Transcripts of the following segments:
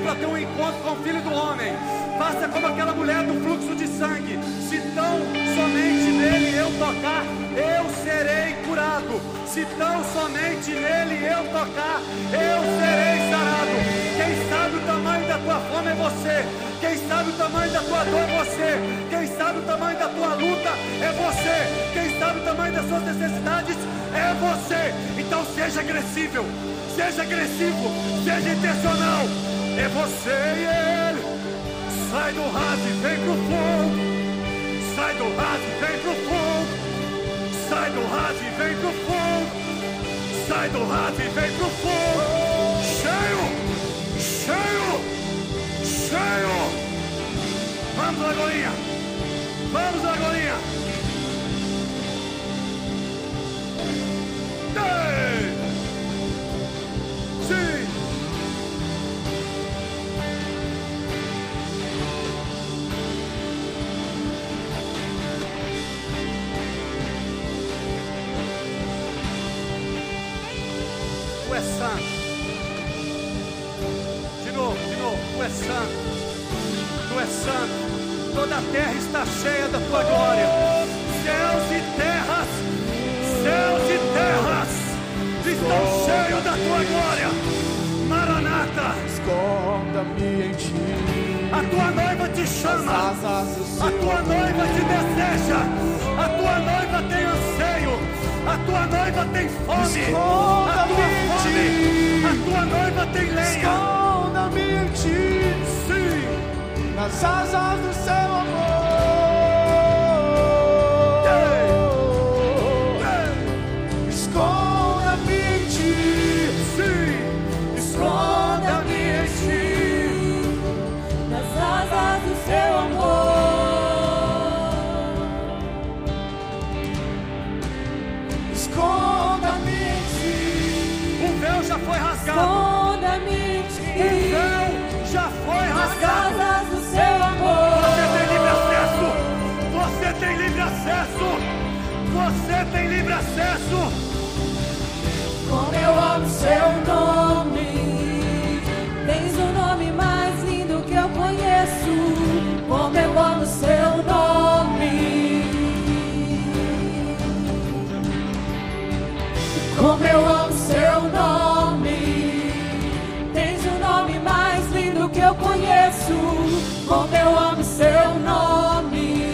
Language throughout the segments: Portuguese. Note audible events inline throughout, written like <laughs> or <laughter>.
para ter um encontro com o Filho do Homem. Faça como aquela mulher do fluxo de sangue. Se tão somente nele eu tocar, eu serei curado. Se tão somente nele eu tocar, eu serei sarado. Quem sabe o tamanho da tua fome é você. Quem sabe o tamanho da tua dor é você. Quem sabe o tamanho da tua luta é você. Quem sabe o tamanho das suas necessidades é você. Então seja agressivo, seja agressivo, seja intencional. É você e ele. Sai do raso e vem pro fogo. Sai do raso e vem pro fogo. Sai do raso e vem pro fogo. Sai do raso e vem pro fogo. Cheio, cheio, cheio. Vamos, Lagoinha. Vamos, Lagoinha. Ei! Sim. És santo. De novo, de novo. Tu és santo. Tu és santo. Toda a terra está cheia da tua glória. Céus e terras, céus e terras estão cheios da tua glória. Maranata, Esconda-me em ti. a tua noiva te chama. A tua noiva te deseja, a tua noiva tem anseio, a tua noiva tem fome, a tua fome, a tua noiva tem lenha. Esconda-me em ti. Sim, Nas asas do seu amor. Foi nas rasgado. asas do seu amor. Você tem livre acesso, você tem livre acesso, você tem livre acesso. Como eu amo seu nome, tens o nome mais lindo que eu conheço. Como eu amo seu nome. Como eu amo seu nome, Como eu amo seu nome.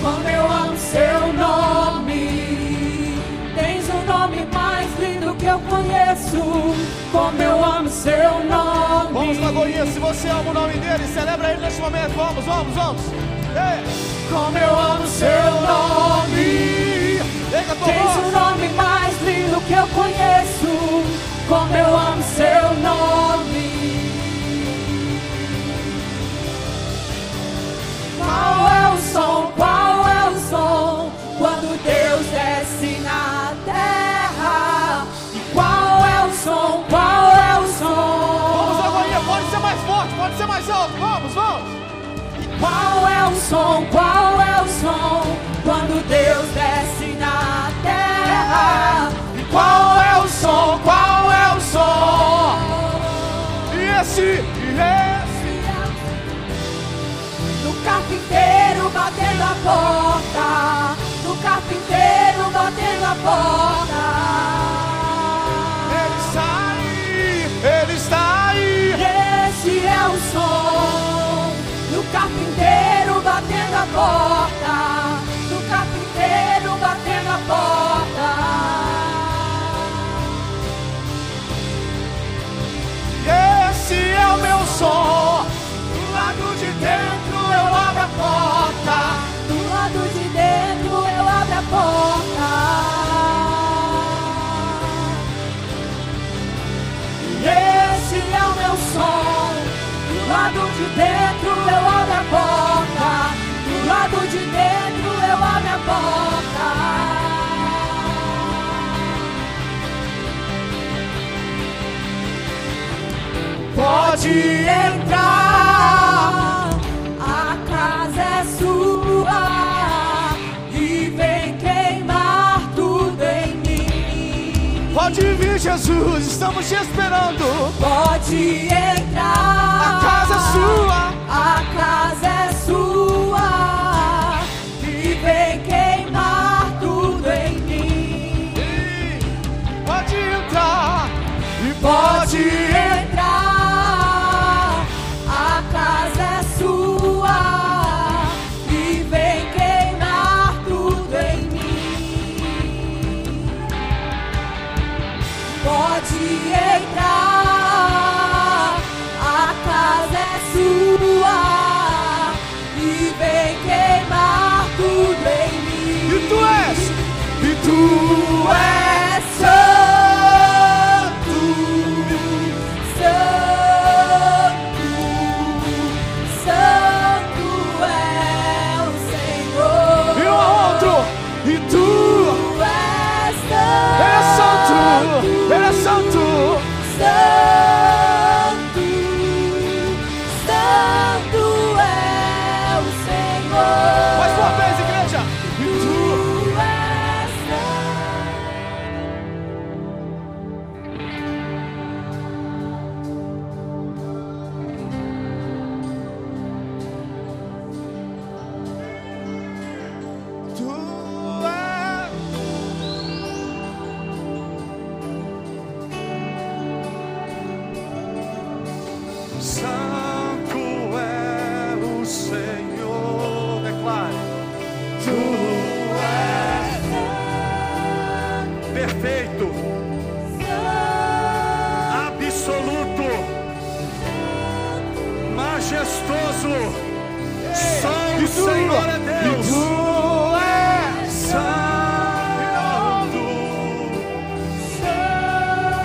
Como eu amo seu nome. Tens o nome mais lindo que eu conheço. Como eu amo seu nome. Vamos, Lagoinha, se você ama o nome dele, celebra ele neste momento. Vamos, vamos, vamos. Ei. Como eu amo seu nome. Tens o voz. nome mais lindo que eu conheço. Como eu amo seu nome. Qual é o som? Qual é o som? Quando Deus desce na terra. E qual é o som? Qual é o som? Vamos, Lagoinha, pode ser mais forte, pode ser mais alto. Vamos, vamos. Qual é o som? Qual é esse, e esse. Do carpinteiro batendo a porta. Do carpinteiro batendo a porta. Ele está aí, ele está aí. Esse é o som do carpinteiro batendo a porta. De dentro eu abro a porta. Do lado de dentro eu abro a porta. Pode entrar. Jesus, estamos te esperando. Pode entrar. A casa é sua. A casa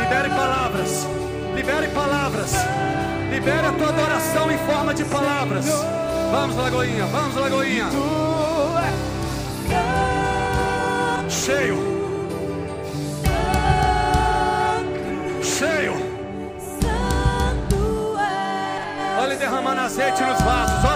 Libere palavras. Libere palavras. Libere a tua adoração em forma de palavras. Vamos, Lagoinha. Vamos, Lagoinha. Cheio. Cheio. Olha derramando azeite nos vasos.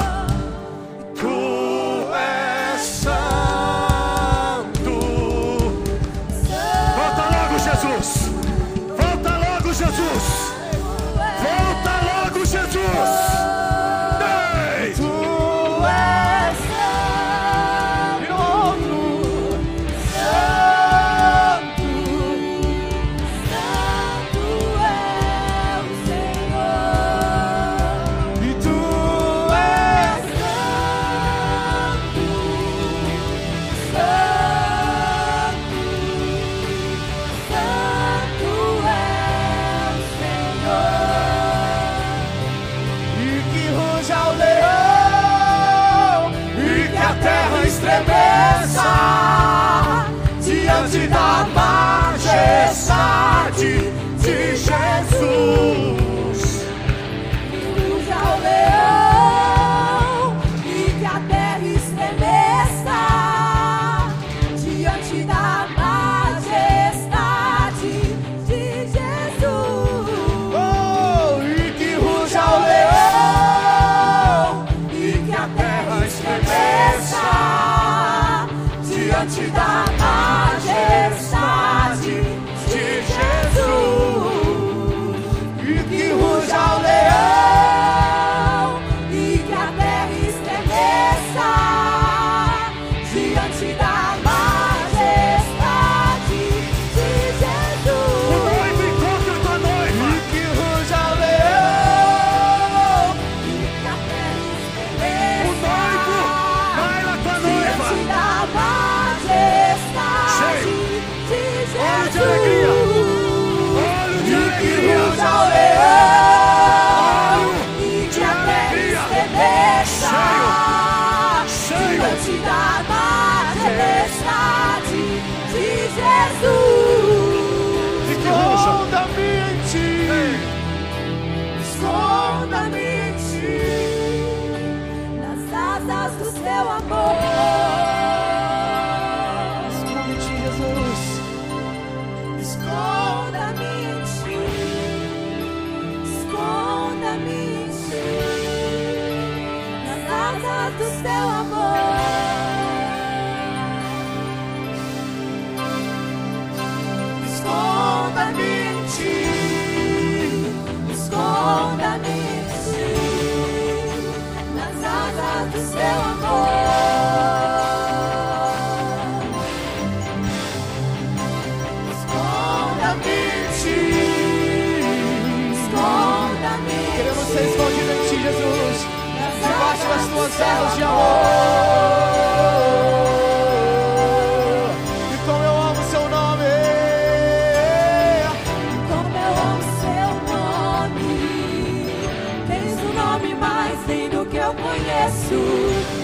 Eu conheço.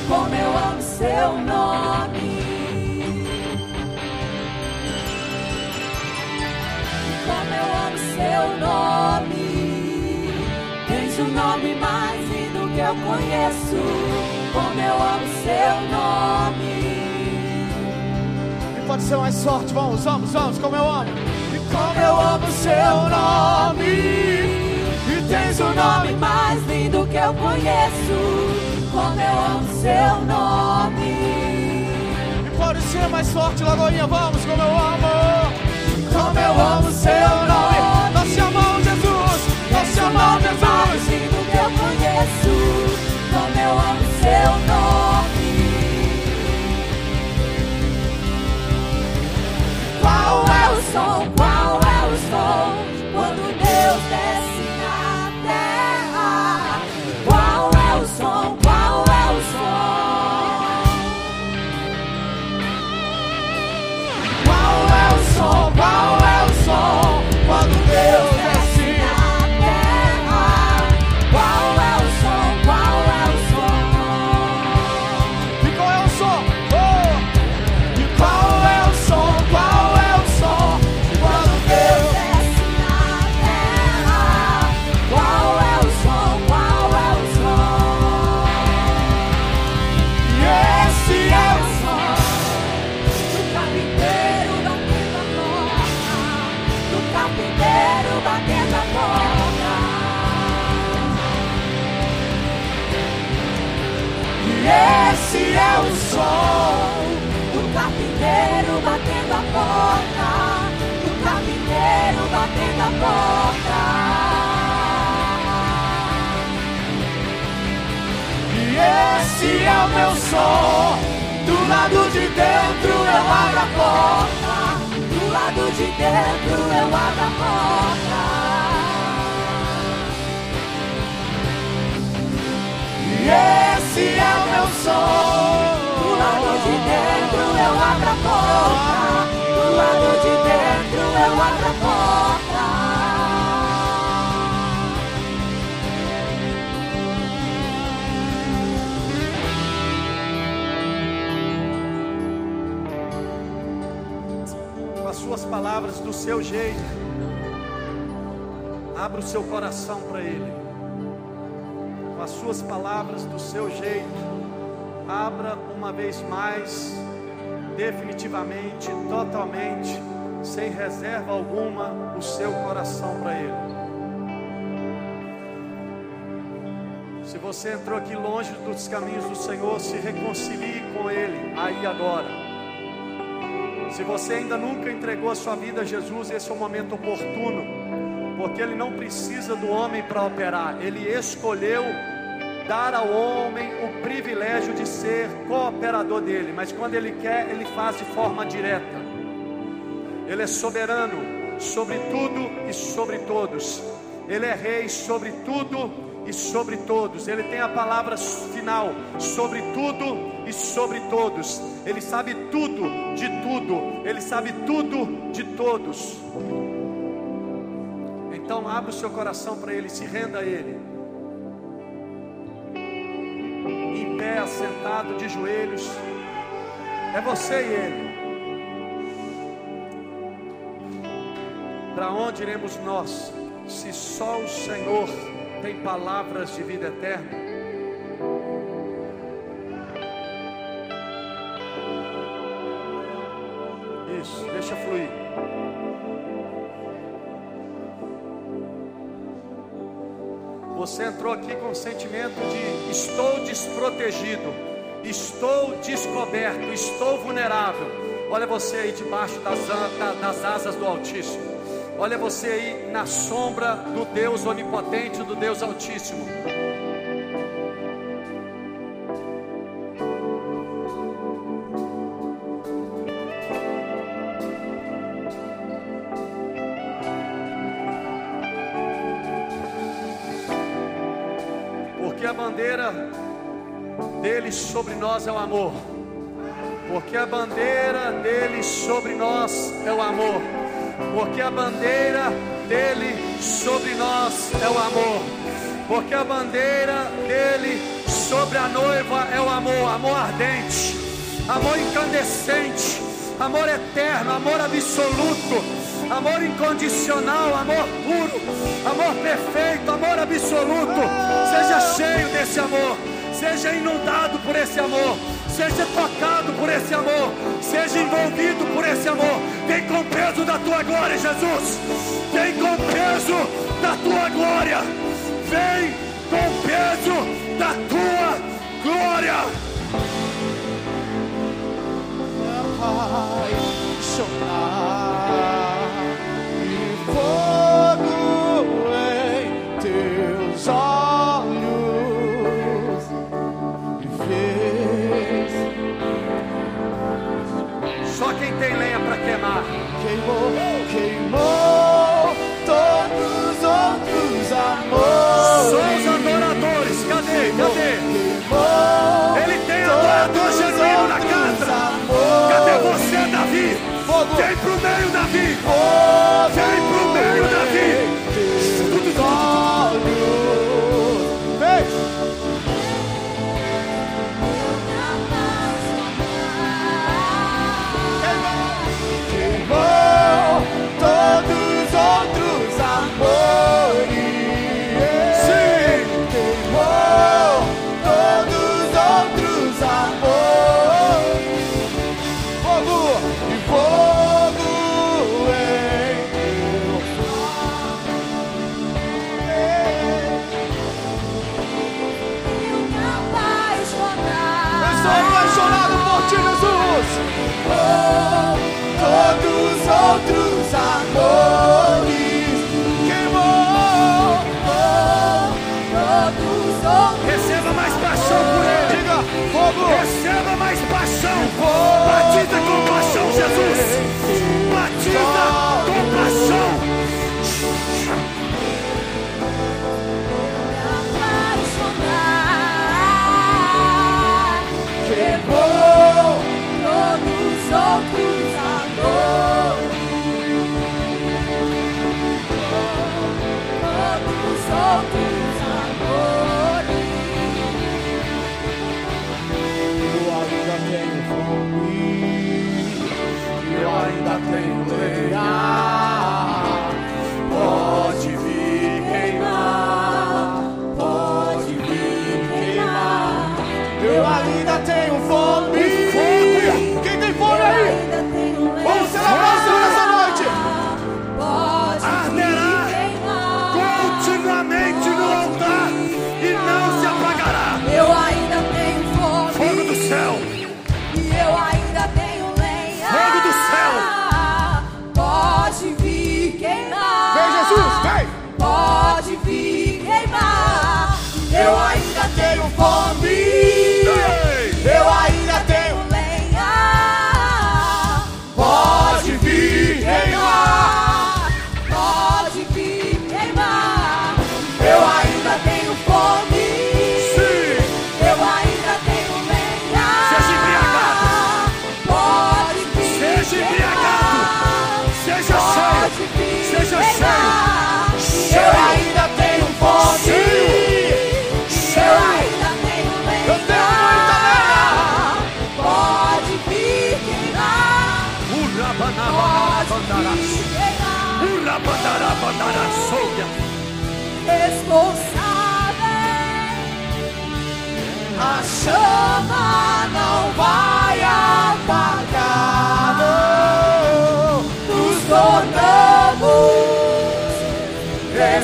Como eu amo seu nome. Como eu amo seu nome. Tens um nome mais lindo que eu conheço. Como eu amo seu nome. E pode ser mais forte, vamos, vamos, vamos, como eu amo. E como eu amo seu nome. Tens o nome mais lindo que eu conheço. Como eu amo seu nome. E pode ser mais forte, Lagoinha, vamos, como eu amo. Como eu amo seu nome. Nós te amamos, Jesus. Nós te amamos, mais Jesus. lindo que eu conheço. Como eu amo seu nome. Qual é o som? Qual é o som? Quando Deus desce batendo a porta. E esse é o meu som. Do lado de dentro eu abro a porta. Do lado de dentro eu abro a porta. E esse é o meu som. Do lado de dentro eu abro a porta. Do lado de dentro eu abro a porta. Suas palavras, do seu jeito. Abra o seu coração para Ele. Com as suas palavras, do seu jeito. Abra uma vez mais, definitivamente, totalmente, sem reserva alguma, o seu coração para Ele. Se você entrou aqui longe dos caminhos do Senhor, se reconcilie com Ele, aí agora. Se você ainda nunca entregou a sua vida a Jesus, esse é o momento oportuno, porque Ele não precisa do homem para operar, Ele escolheu dar ao homem o privilégio de ser cooperador dele, mas quando Ele quer, Ele faz de forma direta. Ele é soberano sobre tudo e sobre todos, Ele é rei sobre tudo e sobre todos, Ele tem a palavra final sobre tudo e sobre todos, Ele sabe tudo de tudo, Ele sabe tudo de todos. Então abra o seu coração para Ele, se renda a Ele. Em pé, assentado, de joelhos, é você e Ele. Para onde iremos nós, se só o Senhor tem palavras de vida eterna? Isso, deixa fluir. Você entrou aqui com o sentimento de estou desprotegido, estou descoberto, estou vulnerável. Olha você aí debaixo das, das asas do Altíssimo. Olha você aí na sombra do Deus onipotente, do Deus Altíssimo. Porque a bandeira dele sobre nós é o amor. Porque a bandeira dele sobre nós é o amor. Porque a bandeira dele sobre nós é o amor. Porque a bandeira dele sobre a noiva é o amor, amor ardente, amor incandescente, amor eterno, amor absoluto, amor incondicional, amor puro, amor perfeito, amor absoluto. Seja cheio desse amor, seja inundado por esse amor, seja tocado por esse amor, seja envolvido por esse amor. Vem com peso da tua glória, Jesus. Vem com peso da tua glória. Vem com peso da tua glória. apaixonar adorador genuíno na casa. Cadê você, Davi? Vem pro meio, Davi. Vem pro meio, Davi. Jesus.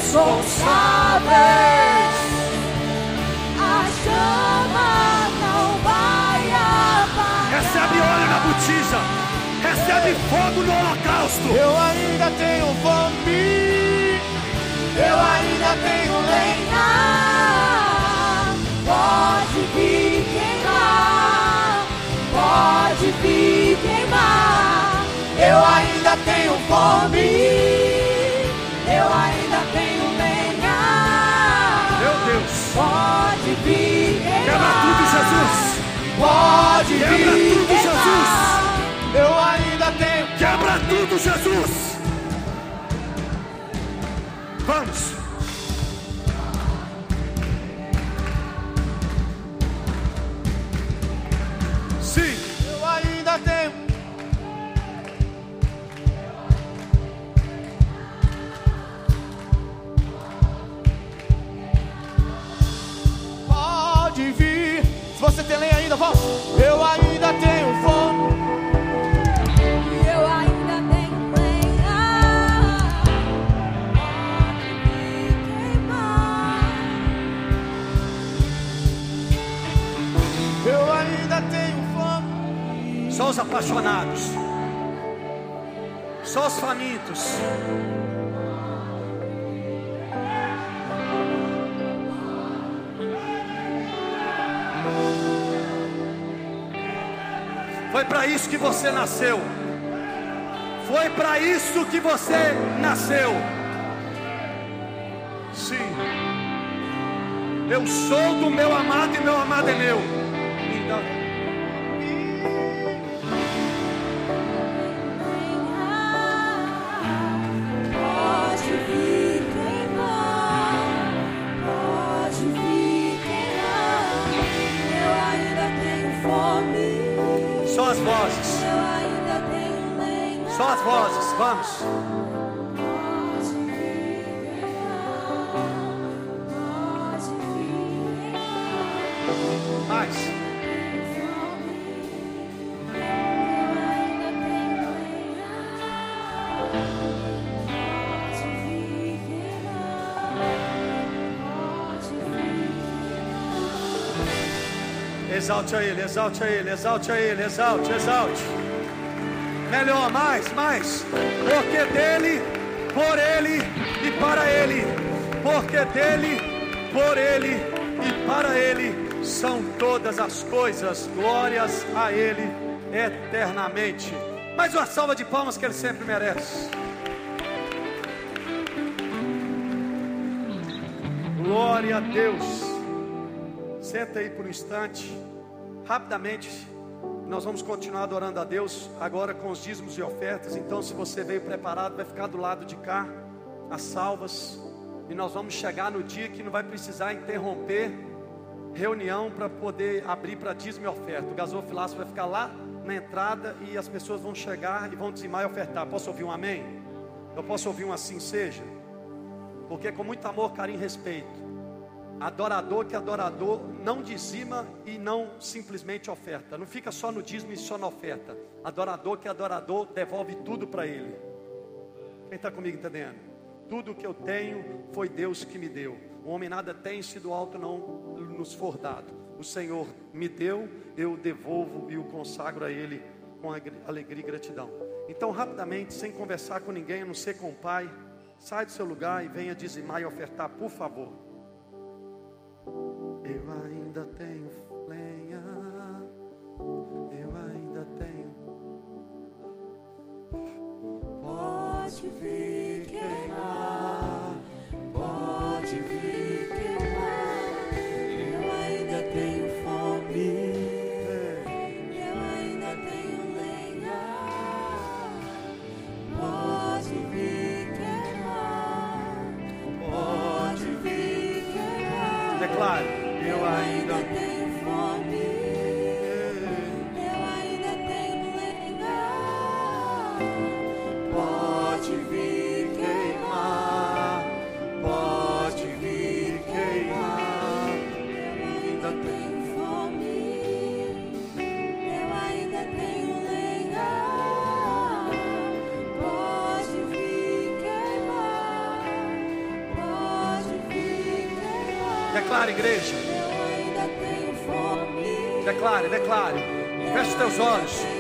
Responsáveis. A chama não vai apagar. Recebe óleo na botija. Recebe fogo no holocausto. Eu ainda tenho fome. Eu ainda tenho lenha. Pode vir queimar. Pode vir queimar. Eu ainda tenho fome. Deus. Pode vir. Quebra tudo, Jesus. Pode Quebra vir. tudo, Jesus. Eu ainda tenho. Quebra tudo, Jesus. Vamos. Só os apaixonados. Só os famintos. Foi para isso que você nasceu. Foi para isso que você nasceu. Sim. Eu sou do meu amado e meu amado é meu. Vir queimar. Exalte a Ele, exalte a Ele, exalte a Ele, exalte, exalte. Melhor, mais, mais. Porque dele, por Ele e para Ele. Porque dele, por Ele e para Ele são todas as coisas. Glórias a Ele eternamente. Mais uma salva de palmas que Ele sempre merece. Glória a Deus. Senta aí por um instante. Rapidamente, nós vamos continuar adorando a Deus agora com os dízimos e ofertas. Então, se você veio preparado, vai ficar do lado de cá, as salvas. E nós vamos chegar no dia que não vai precisar interromper reunião para poder abrir para dízimo e oferta. O gasofilaço vai ficar lá na entrada e as pessoas vão chegar e vão dizimar e ofertar. Posso ouvir um amém? Eu posso ouvir um assim seja? Porque com muito amor, carinho e respeito. Adorador que adorador não dizima e não simplesmente oferta. Não fica só no dízimo e só na oferta. Adorador que adorador devolve tudo para ele. Quem está comigo entendendo? Tudo que eu tenho foi Deus que me deu. O homem nada tem se do alto não nos for dado. O Senhor me deu, eu devolvo e o consagro a Ele com alegria e gratidão. Então, rapidamente, sem conversar com ninguém, a não ser com o Pai, sai do seu lugar e venha dizimar e ofertar, por favor. Eu ainda tenho lenha, eu ainda tenho. Pode vir queimar, pode vir Declare, igreja, declare, declare. Feche os teus olhos.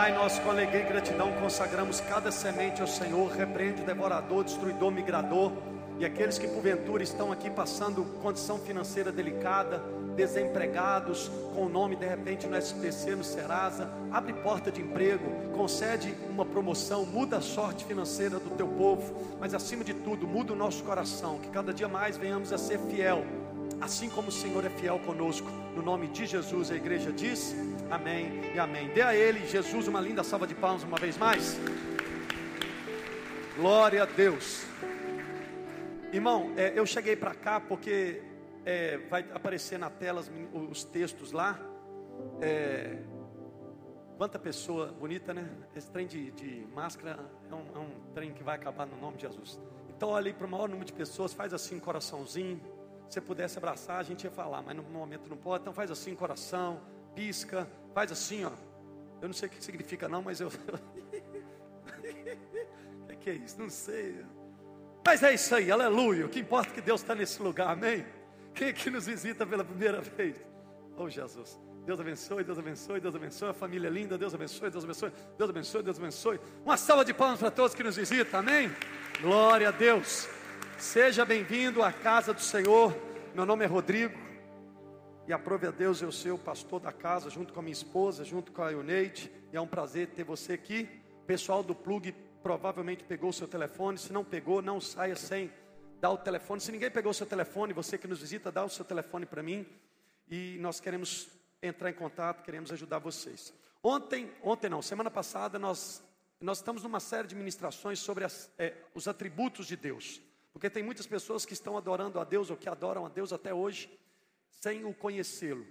Pai, nós com alegria e gratidão consagramos cada semente ao Senhor, repreende o devorador, destruidor, migrador e aqueles que porventura estão aqui passando condição financeira delicada, desempregados, com o nome de repente no SPC, no Serasa, abre porta de emprego, concede uma promoção, muda a sorte financeira do teu povo, mas acima de tudo, muda o nosso coração, que cada dia mais venhamos a ser fiel, assim como o Senhor é fiel conosco. No nome de Jesus, a igreja diz: Amém e Amém. Dê a Ele, Jesus, uma linda salva de palmas uma vez mais. Glória a Deus. Irmão, é, eu cheguei para cá porque é, vai aparecer na tela os textos lá. É, quanta pessoa bonita, né? Esse trem de, de máscara é um, é um, trem que vai acabar no nome de Jesus. Então, olha aí para o maior número de pessoas, faz assim um coraçãozinho. Se pudesse abraçar, a gente ia falar, mas no momento não pode. Então, faz assim coração, pisca, faz assim, ó. Eu não sei o que significa, não, mas eu. <laughs> O que, que é isso? Não sei. Mas é isso aí, aleluia. O que importa é que Deus está nesse lugar, amém? Quem é que nos visita pela primeira vez? Oh Jesus. Deus abençoe, Deus abençoe, Deus abençoe, a família é linda, Deus abençoe, Deus abençoe, Deus abençoe, Deus abençoe. Uma salva de palmas para todos que nos visitam, amém? Glória a Deus. Seja bem-vindo à casa do Senhor. Meu nome é Rodrigo. E aprove a Deus, eu ser o pastor da casa, junto com a minha esposa, junto com a Ioneide. E é um prazer ter você aqui. Pessoal do Plug provavelmente pegou o seu telefone. Se não pegou, não saia sem dar o telefone. Se ninguém pegou o seu telefone, você que nos visita, dá o seu telefone para mim. E nós queremos entrar em contato, queremos ajudar vocês. Ontem, ontem não, semana passada, nós, nós estamos numa série de ministrações sobre as, é, os atributos de Deus. Porque tem muitas pessoas que estão adorando a Deus ou que adoram a Deus até hoje, sem o conhecê-lo.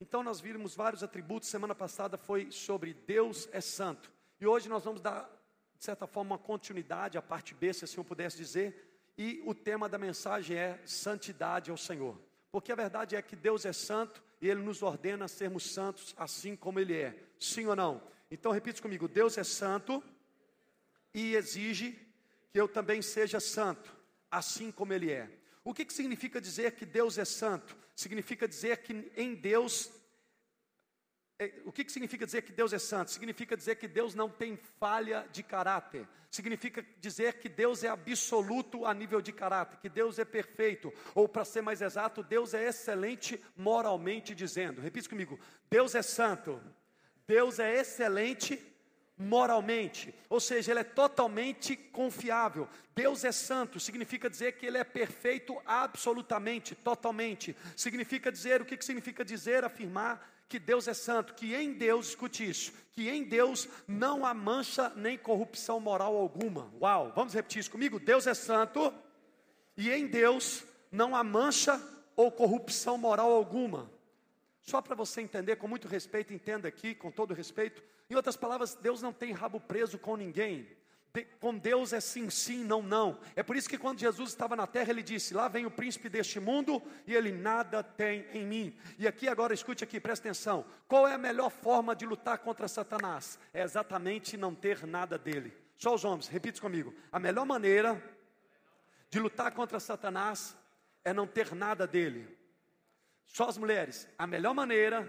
Então nós vimos vários atributos. Semana passada foi sobre Deus é santo. E hoje nós vamos dar de certa forma, uma continuidade, a parte B, se assim eu pudesse dizer, e o tema da mensagem é santidade ao Senhor. Porque a verdade é que Deus é santo e Ele nos ordena sermos santos assim como Ele é. Sim ou não? Então repita comigo: Deus é santo e exige que eu também seja santo, assim como Ele é. O que, que significa dizer que Deus é santo? Significa dizer que em Deus é, o que, que significa dizer que Deus é santo? Significa dizer que Deus não tem falha de caráter. Significa dizer que Deus é absoluto a nível de caráter, que Deus é perfeito, ou para ser mais exato, Deus é excelente moralmente dizendo. Repita comigo: Deus é santo, Deus é excelente moralmente, ou seja, ele é totalmente confiável. Deus é santo, significa dizer que ele é perfeito absolutamente, totalmente. Significa dizer, o que, que significa dizer, afirmar que Deus é santo, que em Deus, escute isso, que em Deus não há mancha nem corrupção moral alguma. Uau, vamos repetir isso comigo? Deus é santo e em Deus não há mancha ou corrupção moral alguma. Só para você entender com muito respeito, entenda aqui com todo respeito. Em outras palavras, Deus não tem rabo preso com ninguém com Deus é sim, sim, não, não. É por isso que quando Jesus estava na terra, ele disse: Lá vem o príncipe deste mundo e ele nada tem em mim. E aqui agora escute aqui, presta atenção. Qual é a melhor forma de lutar contra Satanás? É exatamente não ter nada dele. Só os homens, repita comigo. A melhor maneira de lutar contra Satanás é não ter nada dele. Só as mulheres. A melhor maneira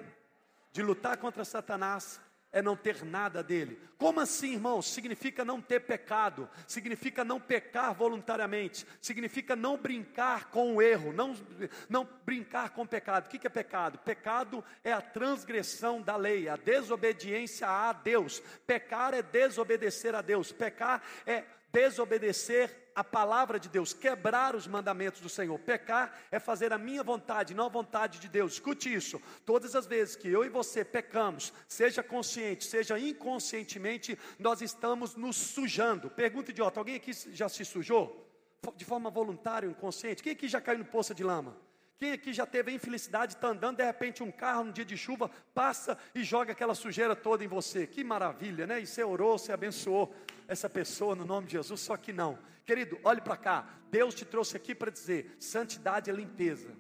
de lutar contra Satanás é não ter nada dele. Como assim, irmãos? Significa não ter pecado, significa não pecar voluntariamente, significa não brincar com o erro, não, não brincar com o pecado. O que é pecado? Pecado é a transgressão da lei, a desobediência a Deus. Pecar é desobedecer a Deus, pecar é desobedecer a palavra de Deus, quebrar os mandamentos do Senhor. Pecar é fazer a minha vontade, não a vontade de Deus. Escute isso. Todas as vezes que eu e você pecamos, seja consciente, seja inconscientemente, nós estamos nos sujando. Pergunta idiota: alguém aqui já se sujou? De forma voluntária inconsciente? Quem aqui já caiu no poço de lama? Quem aqui já teve a infelicidade, está andando, de repente um carro no dia de chuva passa e joga aquela sujeira toda em você? Que maravilha, né? E você orou, você abençoou essa pessoa no nome de Jesus, só que não. Querido, olhe para cá. Deus te trouxe aqui para dizer: santidade é limpeza.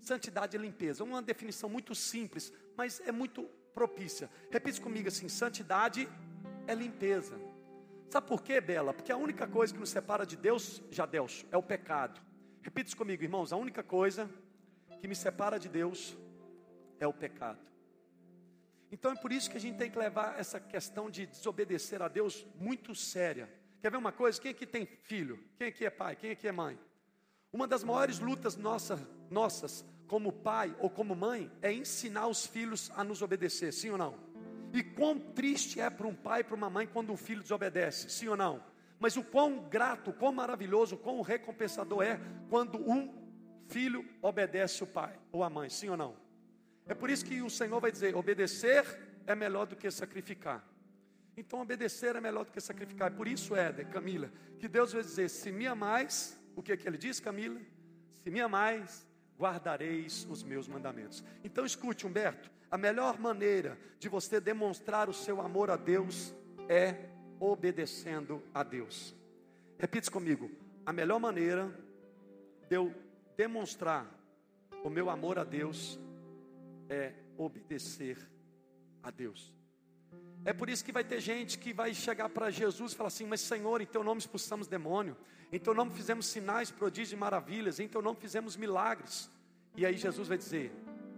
Santidade é limpeza. Uma definição muito simples, mas é muito propícia. Repita comigo assim: santidade é limpeza. Sabe por quê, Bela? Porque a única coisa que nos separa de Deus, já Deus, é o pecado. Repita isso comigo, irmãos. A única coisa que me separa de Deus é o pecado. Então é por isso que a gente tem que levar essa questão de desobedecer a Deus muito séria. Quer ver uma coisa? Quem aqui tem filho? Quem aqui é pai? Quem aqui é mãe? Uma das maiores lutas nossa, nossas, como pai ou como mãe, é ensinar os filhos a nos obedecer, sim ou não? E quão triste é para um pai e para uma mãe quando um filho desobedece, sim ou não? Mas o quão grato, quão maravilhoso, quão recompensador é quando um filho obedece o pai ou a mãe, sim ou não? É por isso que o Senhor vai dizer: obedecer é melhor do que sacrificar. Então, obedecer é melhor do que sacrificar. Por isso, Éder, Camila, que Deus vai dizer: se me amais, o que, é que ele diz, Camila? Se me amais, guardareis os meus mandamentos. Então, escute, Humberto: a melhor maneira de você demonstrar o seu amor a Deus é obedecendo a Deus. Repita comigo: a melhor maneira de eu demonstrar o meu amor a Deus é obedecer a Deus. É por isso que vai ter gente que vai chegar para Jesus e falar assim: Mas Senhor, em teu nome expulsamos demônio, em teu nome fizemos sinais, prodígios e maravilhas, em teu nome fizemos milagres. E aí Jesus vai dizer: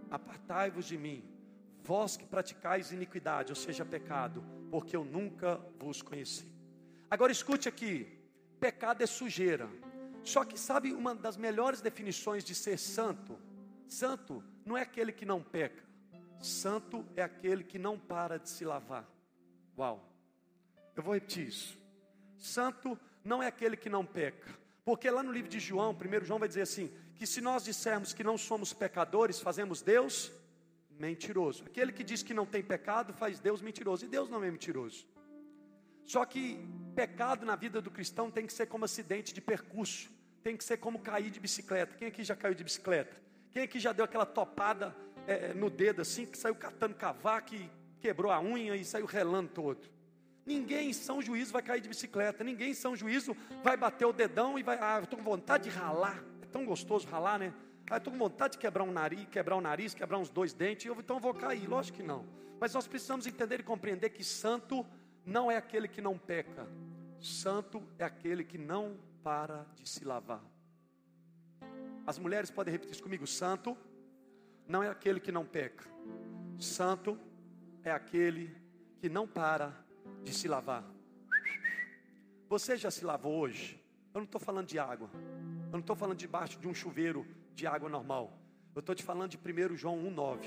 Apartai-vos de mim, vós que praticais iniquidade, ou seja, pecado, porque eu nunca vos conheci. Agora escute aqui: pecado é sujeira. Só que sabe uma das melhores definições de ser santo? Santo não é aquele que não peca, santo é aquele que não para de se lavar. Uau, eu vou repetir isso. Santo não é aquele que não peca, porque lá no livro de João, 1 João vai dizer assim: que se nós dissermos que não somos pecadores, fazemos Deus mentiroso. Aquele que diz que não tem pecado faz Deus mentiroso, e Deus não é mentiroso. Só que pecado na vida do cristão tem que ser como acidente de percurso, tem que ser como cair de bicicleta. Quem aqui já caiu de bicicleta? Quem aqui já deu aquela topada é, no dedo assim, que saiu catando cavaco e quebrou a unha e saiu relando todo? Ninguém em São Juízo vai cair de bicicleta, ninguém em São Juízo vai bater o dedão e vai, ah, estou com vontade de ralar. É tão gostoso ralar, né? Ah, estou com vontade de quebrar um nariz, quebrar um nariz, quebrar uns dois dentes, eu, então eu vou cair. Lógico que não. Mas nós precisamos entender e compreender que santo não é aquele que não peca. Santo é aquele que não para de se lavar. As mulheres podem repetir isso comigo: santo não é aquele que não peca. Santo é aquele que não para de se lavar. Você já se lavou hoje? Eu não estou falando de água. Eu não estou falando debaixo de um chuveiro de água normal. Eu estou te falando de 1 João 1,9.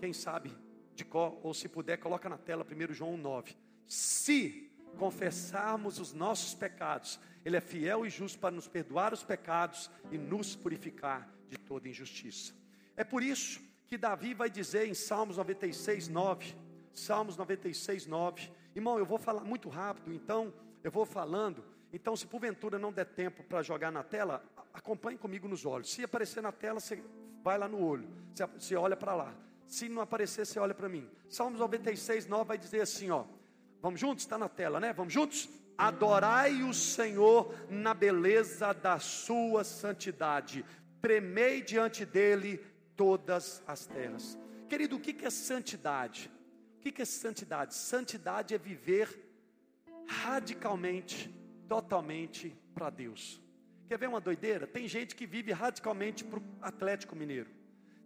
Quem sabe de qual, ou se puder, coloca na tela 1 João 1,9. Se confessarmos os nossos pecados, Ele é fiel e justo para nos perdoar os pecados e nos purificar de toda injustiça. É por isso que Davi vai dizer em Salmos 96, 9. Salmos 96, 9. Irmão, eu vou falar muito rápido, então eu vou falando. Então, se porventura não der tempo para jogar na tela, acompanhe comigo nos olhos. Se aparecer na tela, você vai lá no olho, você olha para lá. Se não aparecer, você olha para mim. Salmos 96, 9 vai dizer assim: ó. Vamos juntos? Está na tela, né? Vamos juntos? Adorai o Senhor na beleza da sua santidade, tremei diante dele todas as terras. Querido, o que é santidade? O que é santidade? Santidade é viver radicalmente, totalmente para Deus. Quer ver uma doideira? Tem gente que vive radicalmente para o Atlético Mineiro.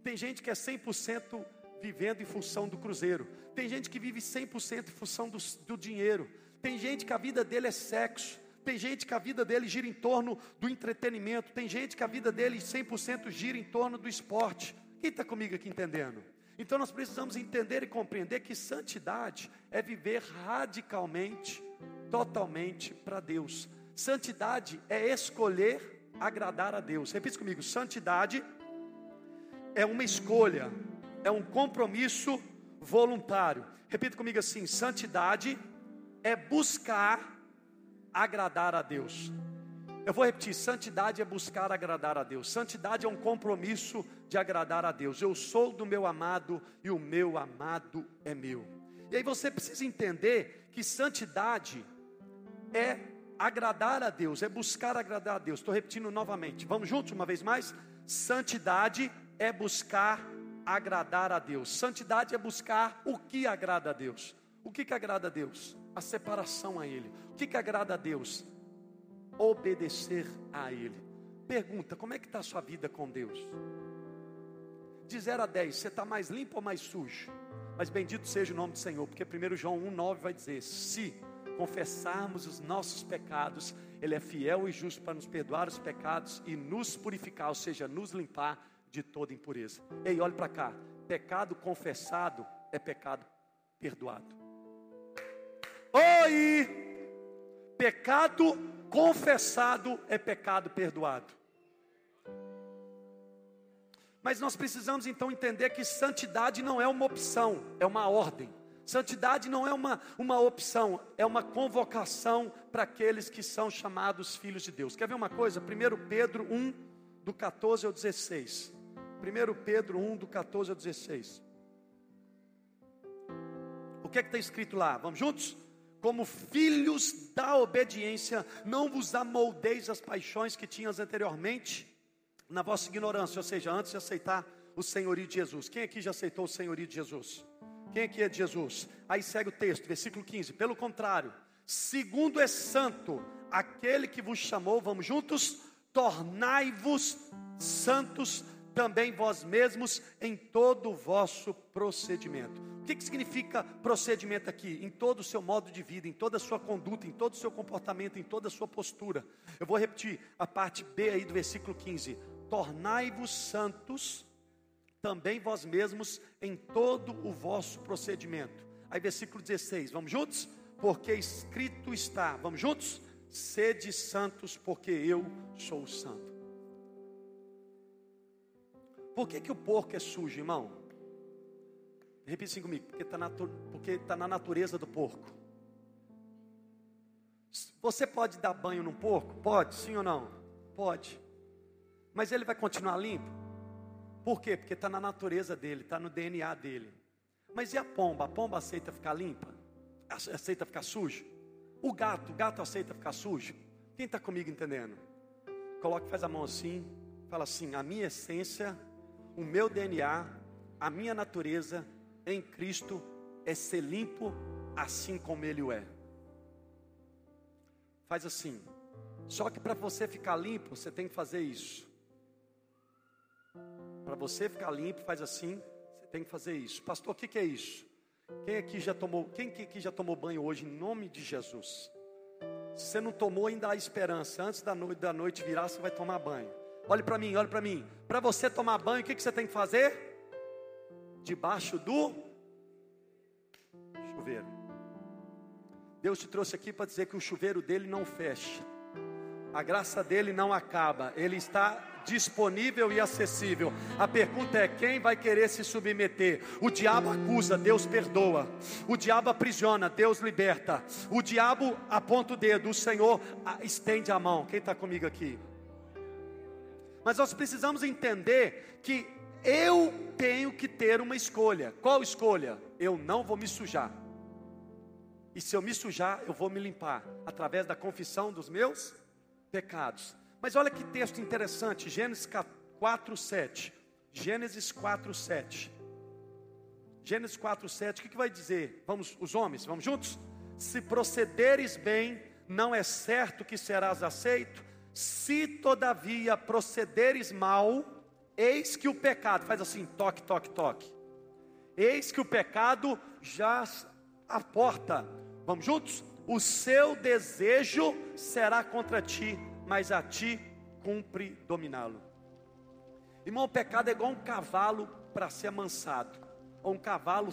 Tem gente que é 100% vivendo em função do cruzeiro. Tem gente que vive 100% em função do, do dinheiro. Tem gente que a vida dele é sexo. Tem gente que a vida dele gira em torno do entretenimento. Tem gente que a vida dele 100% gira em torno do esporte. Quem está comigo aqui entendendo? Então nós precisamos entender e compreender que santidade é viver radicalmente, totalmente para Deus. Santidade é escolher agradar a Deus. Repita comigo: santidade é uma escolha é um compromisso voluntário. Repita comigo assim: santidade é buscar agradar a Deus. Eu vou repetir: santidade é buscar agradar a Deus. Santidade é um compromisso de agradar a Deus. Eu sou do meu amado e o meu amado é meu. E aí você precisa entender que santidade é agradar a Deus, é buscar agradar a Deus. Estou repetindo novamente. Vamos juntos uma vez mais? Santidade é buscar agradar a Deus. Santidade é buscar o que agrada a Deus. O que, que agrada a Deus? A separação a Ele. O que, que agrada a Deus? Obedecer a Ele. Pergunta: como é que está a sua vida com Deus? De 0 a 10, você está mais limpo ou mais sujo? Mas bendito seja o nome do Senhor, porque 1 João 1,9 vai dizer: se confessarmos os nossos pecados, Ele é fiel e justo para nos perdoar os pecados e nos purificar, ou seja, nos limpar de toda impureza. Ei, olhe para cá: pecado confessado é pecado perdoado. Oi! Pecado confessado é pecado perdoado. Mas nós precisamos então entender que santidade não é uma opção, é uma ordem. Santidade não é uma, uma opção, é uma convocação para aqueles que são chamados filhos de Deus. Quer ver uma coisa? 1 Pedro 1, do 14 ao 16. 1 Pedro 1, do 14 ao 16. O que é que está escrito lá? Vamos juntos? Como filhos da obediência, não vos amoldeis as paixões que tinhas anteriormente, na vossa ignorância, ou seja, antes de aceitar o senhorio de Jesus. Quem aqui já aceitou o senhorio de Jesus? Quem aqui é de Jesus? Aí segue o texto, versículo 15. Pelo contrário, segundo é santo aquele que vos chamou, vamos juntos, tornai-vos santos também vós mesmos em todo o vosso procedimento. O que, que significa procedimento aqui? Em todo o seu modo de vida, em toda a sua conduta, em todo o seu comportamento, em toda a sua postura. Eu vou repetir a parte B aí do versículo 15: Tornai-vos santos também vós mesmos em todo o vosso procedimento. Aí versículo 16, vamos juntos? Porque escrito está, vamos juntos? Sede santos, porque eu sou santo. Por que, que o porco é sujo, irmão? Repita assim comigo, porque está na, tá na natureza do porco. Você pode dar banho num porco? Pode, sim ou não? Pode. Mas ele vai continuar limpo? Por quê? Porque está na natureza dele, está no DNA dele. Mas e a pomba? A pomba aceita ficar limpa? Aceita ficar sujo? O gato, o gato aceita ficar sujo? Quem está comigo entendendo? Coloque, faz a mão assim, fala assim: a minha essência, o meu DNA, a minha natureza em Cristo é ser limpo assim como Ele o é. Faz assim. Só que para você ficar limpo, você tem que fazer isso. Para você ficar limpo, faz assim, você tem que fazer isso. Pastor, o que, que é isso? Quem aqui já tomou, quem aqui já tomou banho hoje em nome de Jesus? Se você não tomou, ainda há esperança. Antes da noite, da noite virar, você vai tomar banho. Olhe para mim, olhe para mim. Para você tomar banho, o que, que você tem que fazer? Debaixo do chuveiro. Deus te trouxe aqui para dizer que o chuveiro dele não fecha. A graça dele não acaba. Ele está disponível e acessível. A pergunta é: quem vai querer se submeter? O diabo acusa, Deus perdoa. O diabo aprisiona, Deus liberta. O diabo aponta o dedo, o Senhor estende a mão. Quem está comigo aqui? Mas nós precisamos entender que eu tenho que ter uma escolha. Qual escolha? Eu não vou me sujar. E se eu me sujar, eu vou me limpar através da confissão dos meus pecados. Mas olha que texto interessante, Gênesis 4, 7. Gênesis 4, 7. Gênesis 4, 7, o que, vai dizer? Vamos, os homens, vamos juntos? Se procederes bem, não é certo que serás aceito. Se todavia procederes mal, eis que o pecado, faz assim, toque, toque, toque. Eis que o pecado já a porta. Vamos juntos? O seu desejo será contra ti mas a ti cumpre dominá-lo. Irmão, o pecado é igual um cavalo para ser amansado, ou um cavalo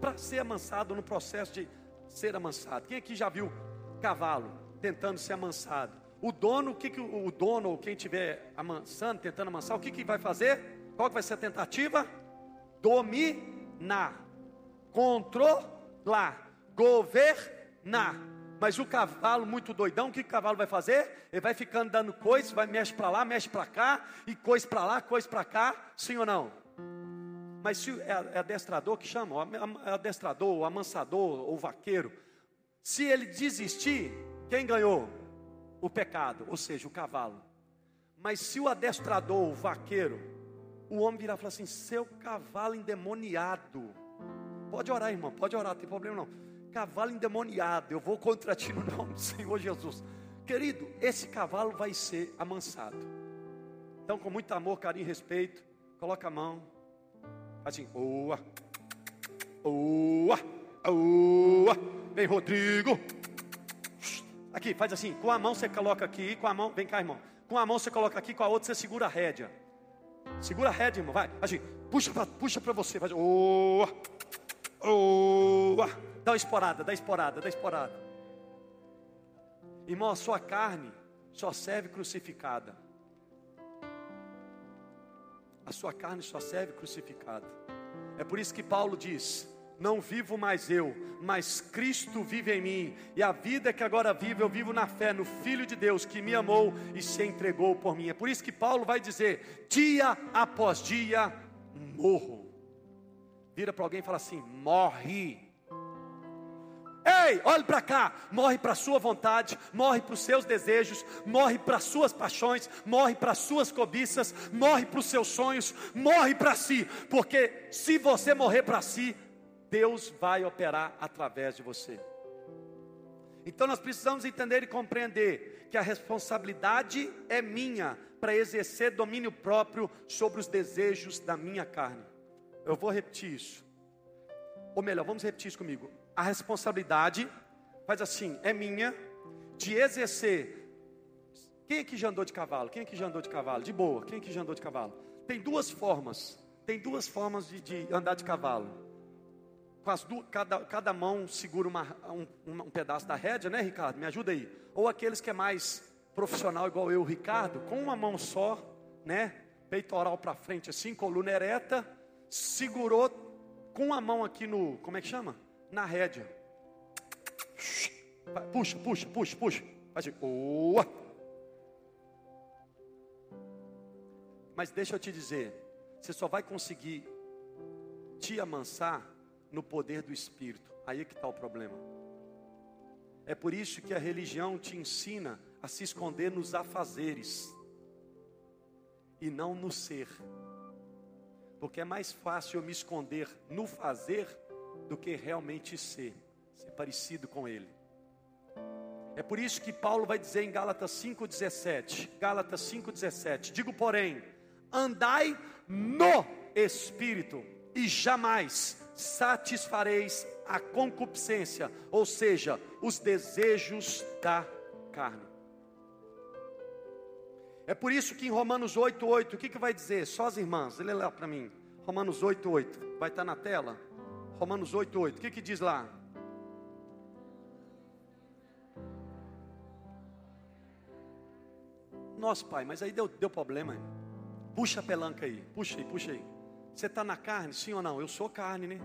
para ser amansado no processo de ser amansado. Quem aqui já viu cavalo tentando ser amansado? O dono, o que, que o dono ou quem estiver amansando, tentando amansar, o que, que vai fazer? Qual que vai ser a tentativa? Dominar, controlar, governar. Mas o cavalo muito doidão, o que o cavalo vai fazer? Ele vai ficando dando coisa, vai mexe para lá, mexe para cá, e coisa para lá, coisa para cá, sim ou não? Mas se é, é adestrador que chama, é adestrador, o amansador, ou vaqueiro, se ele desistir, quem ganhou? O pecado, ou seja, o cavalo. Mas se o adestrador, o vaqueiro, o homem virar e falar assim: seu cavalo endemoniado, pode orar, irmão, pode orar, não tem problema não cavalo endemoniado, eu vou contra ti no nome do Senhor Jesus. Querido, esse cavalo vai ser amansado. Então, com muito amor, carinho e respeito, coloca a mão, assim, boa. Oa, oa. Vem, Rodrigo. Aqui, faz assim. Com a mão você coloca aqui. Com a mão, vem cá, irmão. Com a mão você coloca aqui. Com a outra você segura a rédea. Segura a rédea, irmão. Vai. Assim. Puxa para puxa você. Faz. Oa, oa. Dá uma esporada, dá esporada, dá esporada. Irmão, a sua carne só serve crucificada. A sua carne só serve crucificada. É por isso que Paulo diz: Não vivo mais eu, mas Cristo vive em mim. E a vida que agora vivo, eu vivo na fé no Filho de Deus que me amou e se entregou por mim. É por isso que Paulo vai dizer: Dia após dia, morro. Vira para alguém e fala assim: Morre. Ei, olhe para cá, morre para a sua vontade, morre para os seus desejos, morre para as suas paixões, morre para as suas cobiças, morre para os seus sonhos, morre para si, porque se você morrer para si, Deus vai operar através de você. Então nós precisamos entender e compreender que a responsabilidade é minha para exercer domínio próprio sobre os desejos da minha carne. Eu vou repetir isso. Ou melhor, vamos repetir isso comigo a responsabilidade, faz assim, é minha, de exercer. Quem aqui já andou de cavalo? Quem aqui já andou de cavalo? De boa, quem aqui já andou de cavalo? Tem duas formas, tem duas formas de, de andar de cavalo. Duas, cada, cada mão segura uma, um, um pedaço da rédea, né, Ricardo? Me ajuda aí. Ou aqueles que é mais profissional, igual eu, Ricardo, com uma mão só, né? Peitoral para frente, assim, coluna ereta, segurou com a mão aqui no, como é que chama? Na rédea. Puxa, puxa, puxa, puxa. Faz assim. Oa. Mas deixa eu te dizer, você só vai conseguir te amansar no poder do Espírito. Aí é que está o problema. É por isso que a religião te ensina a se esconder nos afazeres e não no ser. Porque é mais fácil eu me esconder no fazer do que realmente ser, ser parecido com Ele. É por isso que Paulo vai dizer em Gálatas 5,17: Gálatas 5,17: Digo, porém, andai no Espírito, e jamais satisfareis a concupiscência, ou seja, os desejos da carne. É por isso que em Romanos 8,8, o que, que vai dizer? Só as irmãs, lê lá para mim. Romanos 8,8, vai estar na tela? Romanos 8, 8. O que, que diz lá? Nossa, pai, mas aí deu, deu problema. Puxa a pelanca aí, puxa aí, puxa aí. Você está na carne, sim ou não? Eu sou carne, né?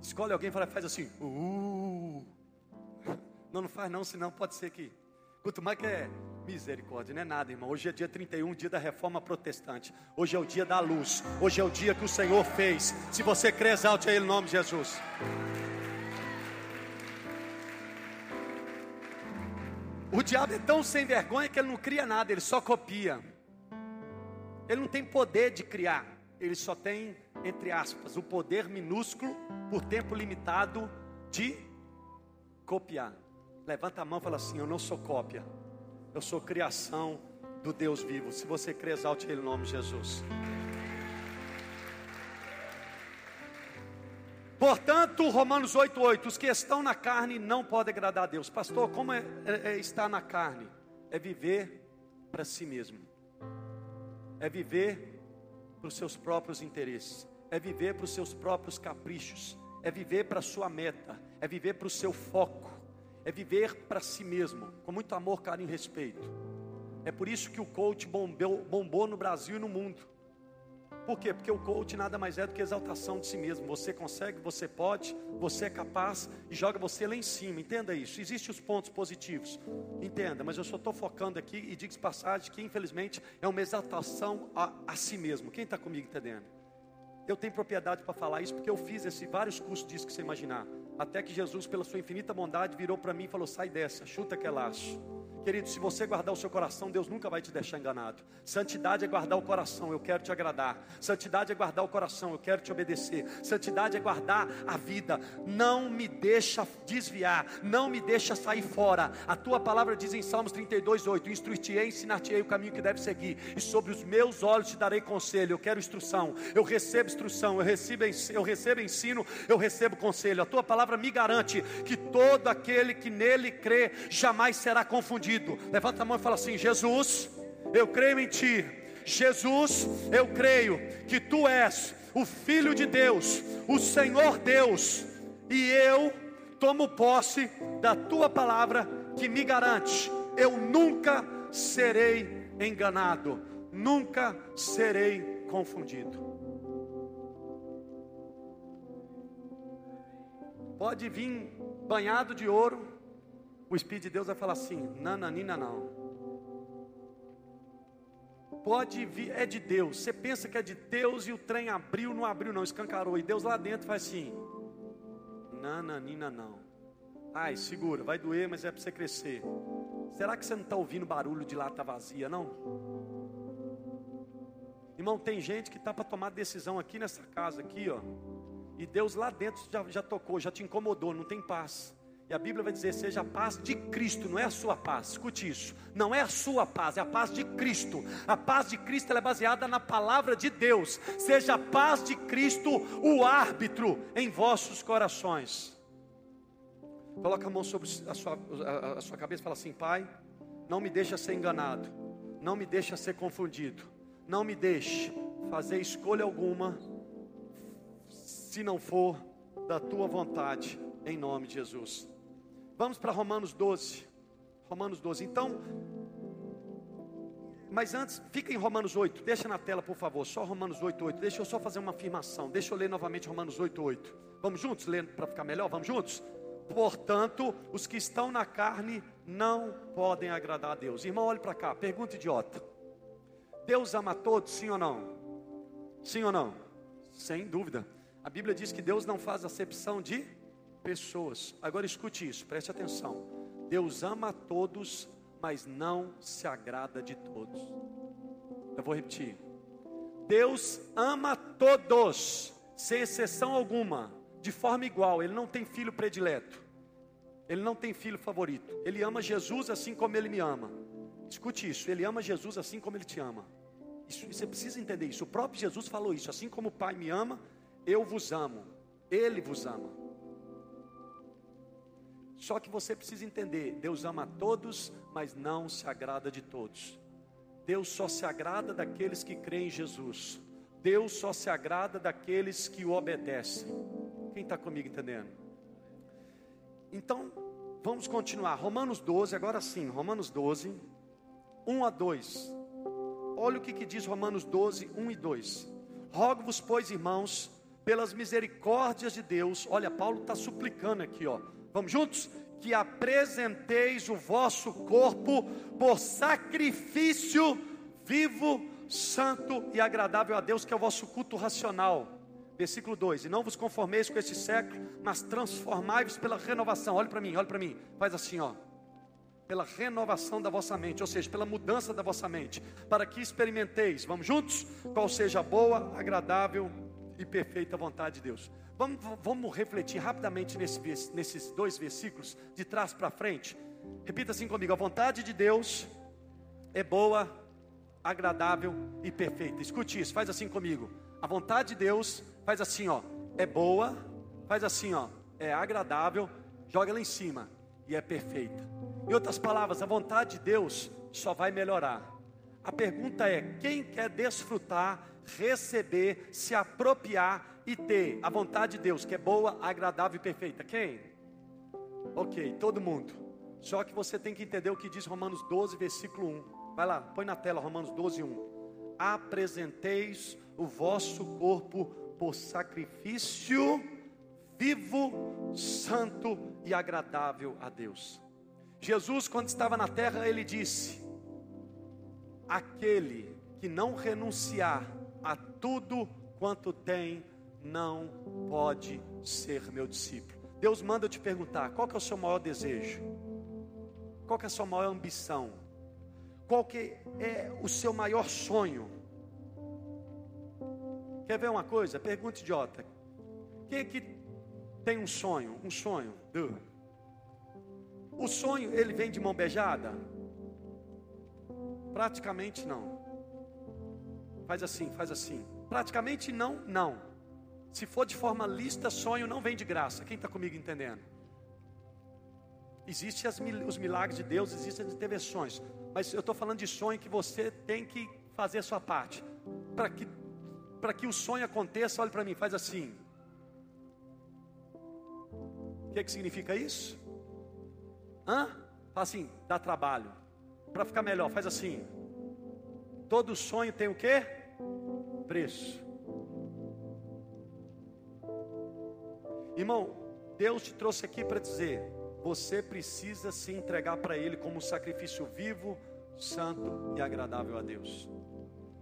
Escolhe alguém e faz assim. Uh. Não, não faz não, senão pode ser que. Quanto mais que é Misericórdia, não é nada, irmão. Hoje é dia 31, dia da reforma protestante. Hoje é o dia da luz. Hoje é o dia que o Senhor fez. Se você crê, exalte a Ele em nome de Jesus. O diabo é tão sem vergonha que ele não cria nada, ele só copia. Ele não tem poder de criar, ele só tem, entre aspas, o poder minúsculo, por tempo limitado, de copiar. Levanta a mão e fala assim: Eu não sou cópia. Eu sou criação do Deus vivo. Se você crê, exalte Ele em nome de Jesus. Portanto, Romanos 8,8: os que estão na carne não podem agradar a Deus. Pastor, como é, é, é estar na carne? É viver para si mesmo, é viver para os seus próprios interesses, é viver para os seus próprios caprichos, é viver para a sua meta, é viver para o seu foco é viver para si mesmo, com muito amor, carinho e respeito. É por isso que o coach bombeu, bombou no Brasil e no mundo. Por quê? Porque o coach nada mais é do que exaltação de si mesmo. Você consegue, você pode, você é capaz e joga você lá em cima. Entenda isso. Existem os pontos positivos. Entenda, mas eu só estou focando aqui e digo passagem que infelizmente é uma exaltação a, a si mesmo. Quem está comigo entendendo? Eu tenho propriedade para falar isso porque eu fiz esse, vários cursos disso que você imaginar. Até que Jesus, pela sua infinita bondade, virou para mim e falou: sai dessa, chuta que é laço. Querido, se você guardar o seu coração, Deus nunca vai te deixar enganado. Santidade é guardar o coração, eu quero te agradar. Santidade é guardar o coração, eu quero te obedecer. Santidade é guardar a vida. Não me deixa desviar, não me deixa sair fora. A tua palavra diz em Salmos 32, 8: Instruir-te-ei, ensinar-te-ei o caminho que deve seguir, e sobre os meus olhos te darei conselho. Eu quero instrução, eu recebo instrução, eu recebo, eu recebo ensino, eu recebo conselho. A tua palavra me garante que todo aquele que nele crê jamais será confundido. Levanta a mão e fala assim: Jesus, eu creio em ti. Jesus, eu creio que tu és o Filho de Deus, o Senhor Deus, e eu tomo posse da tua palavra que me garante: eu nunca serei enganado, nunca serei confundido. Pode vir banhado de ouro, o Espírito de Deus vai falar assim: nananina não. Pode vir, é de Deus. Você pensa que é de Deus e o trem abriu, não abriu, não, escancarou. E Deus lá dentro faz assim: nananina não. Ai, segura, vai doer, mas é para você crescer. Será que você não está ouvindo barulho de lata vazia, não? Irmão, tem gente que está para tomar decisão aqui nessa casa, aqui, ó. E Deus lá dentro já, já tocou, já te incomodou, não tem paz. E a Bíblia vai dizer: seja a paz de Cristo, não é a sua paz. Escute isso. Não é a sua paz, é a paz de Cristo. A paz de Cristo é baseada na palavra de Deus. Seja a paz de Cristo o árbitro em vossos corações. Coloca a mão sobre a sua, a, a sua cabeça e fala assim: Pai, não me deixa ser enganado, não me deixa ser confundido, não me deixe fazer escolha alguma, se não for da tua vontade, em nome de Jesus. Vamos para Romanos 12. Romanos 12. Então, mas antes, fica em Romanos 8. Deixa na tela, por favor. Só Romanos 8, 8. Deixa eu só fazer uma afirmação. Deixa eu ler novamente Romanos 8, 8. Vamos juntos ler para ficar melhor? Vamos juntos? Portanto, os que estão na carne não podem agradar a Deus. Irmão, olhe para cá. Pergunta idiota. Deus ama todos, sim ou não? Sim ou não? Sem dúvida. A Bíblia diz que Deus não faz acepção de pessoas. Agora escute isso, preste atenção. Deus ama a todos, mas não se agrada de todos. Eu vou repetir. Deus ama todos, sem exceção alguma, de forma igual. Ele não tem filho predileto. Ele não tem filho favorito. Ele ama Jesus assim como ele me ama. Escute isso. Ele ama Jesus assim como ele te ama. Isso, você precisa entender isso. O próprio Jesus falou isso. Assim como o Pai me ama, eu vos amo. Ele vos ama. Só que você precisa entender: Deus ama a todos, mas não se agrada de todos. Deus só se agrada daqueles que creem em Jesus. Deus só se agrada daqueles que o obedecem. Quem está comigo entendendo? Então, vamos continuar. Romanos 12, agora sim, Romanos 12, 1 a 2. Olha o que, que diz Romanos 12, 1 e 2. Rogo-vos, pois, irmãos, pelas misericórdias de Deus. Olha, Paulo está suplicando aqui, ó Vamos juntos? Que apresenteis o vosso corpo por sacrifício vivo, santo e agradável a Deus, que é o vosso culto racional. Versículo 2: E não vos conformeis com este século, mas transformai-vos pela renovação. Olhe para mim, olhe para mim. Faz assim, ó. Pela renovação da vossa mente, ou seja, pela mudança da vossa mente, para que experimenteis, vamos juntos? Qual seja a boa, agradável e perfeita vontade de Deus. Vamos, vamos refletir rapidamente nesse, nesses dois versículos, de trás para frente. Repita assim comigo: a vontade de Deus é boa, agradável e perfeita. Escute isso, faz assim comigo. A vontade de Deus faz assim, ó, é boa, faz assim, ó, é agradável, joga lá em cima e é perfeita. Em outras palavras, a vontade de Deus só vai melhorar. A pergunta é: quem quer desfrutar, receber, se apropriar e ter a vontade de Deus, que é boa, agradável e perfeita. Quem? Ok, todo mundo. Só que você tem que entender o que diz Romanos 12, versículo 1. Vai lá, põe na tela Romanos 12, 1. Apresenteis o vosso corpo por sacrifício vivo, santo e agradável a Deus. Jesus, quando estava na terra, ele disse: Aquele que não renunciar a tudo quanto tem não pode ser meu discípulo. Deus manda eu te perguntar: qual que é o seu maior desejo? Qual que é a sua maior ambição? Qual que é o seu maior sonho? Quer ver uma coisa? Pergunta idiota. Quem é que tem um sonho? Um sonho? O sonho, ele vem de mão beijada? Praticamente não. Faz assim, faz assim. Praticamente não, não. Se for de forma lista, sonho não vem de graça. Quem está comigo entendendo? Existem os milagres de Deus, existem as intervenções. Mas eu estou falando de sonho que você tem que fazer a sua parte. Para que, que o sonho aconteça, olhe para mim, faz assim. O que, que significa isso? Hã? Fala assim, dá trabalho. Para ficar melhor, faz assim. Todo sonho tem o que? Preço. Irmão, Deus te trouxe aqui para dizer: você precisa se entregar para Ele como sacrifício vivo, santo e agradável a Deus.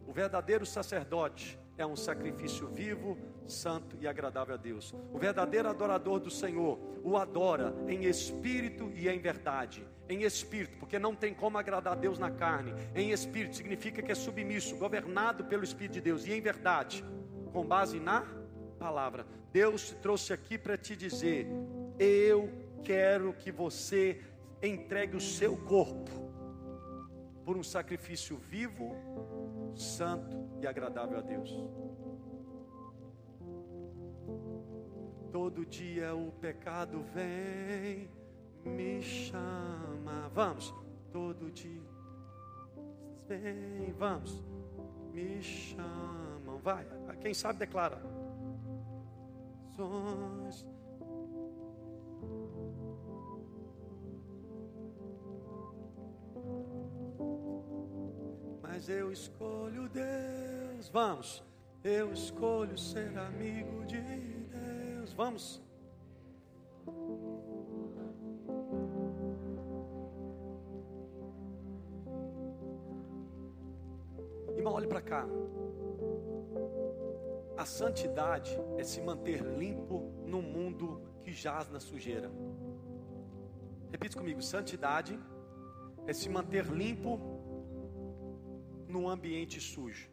O verdadeiro sacerdote é um sacrifício vivo, santo e agradável a Deus. O verdadeiro adorador do Senhor o adora em espírito e em verdade. Em espírito, porque não tem como agradar a Deus na carne. Em espírito significa que é submisso, governado pelo Espírito de Deus. E em verdade, com base na palavra. Deus te trouxe aqui para te dizer: eu quero que você entregue o seu corpo por um sacrifício vivo, santo e agradável a Deus. Todo dia o pecado vem, me chama. Vamos, todo dia vem, vamos, me chamam. Vai, quem sabe declara corações. Mas eu escolho Deus. Vamos. Eu escolho ser amigo de Deus. Vamos. Irmão, olhe para cá. A santidade é se manter limpo no mundo que jaz na sujeira. Repita comigo: santidade é se manter limpo no ambiente sujo.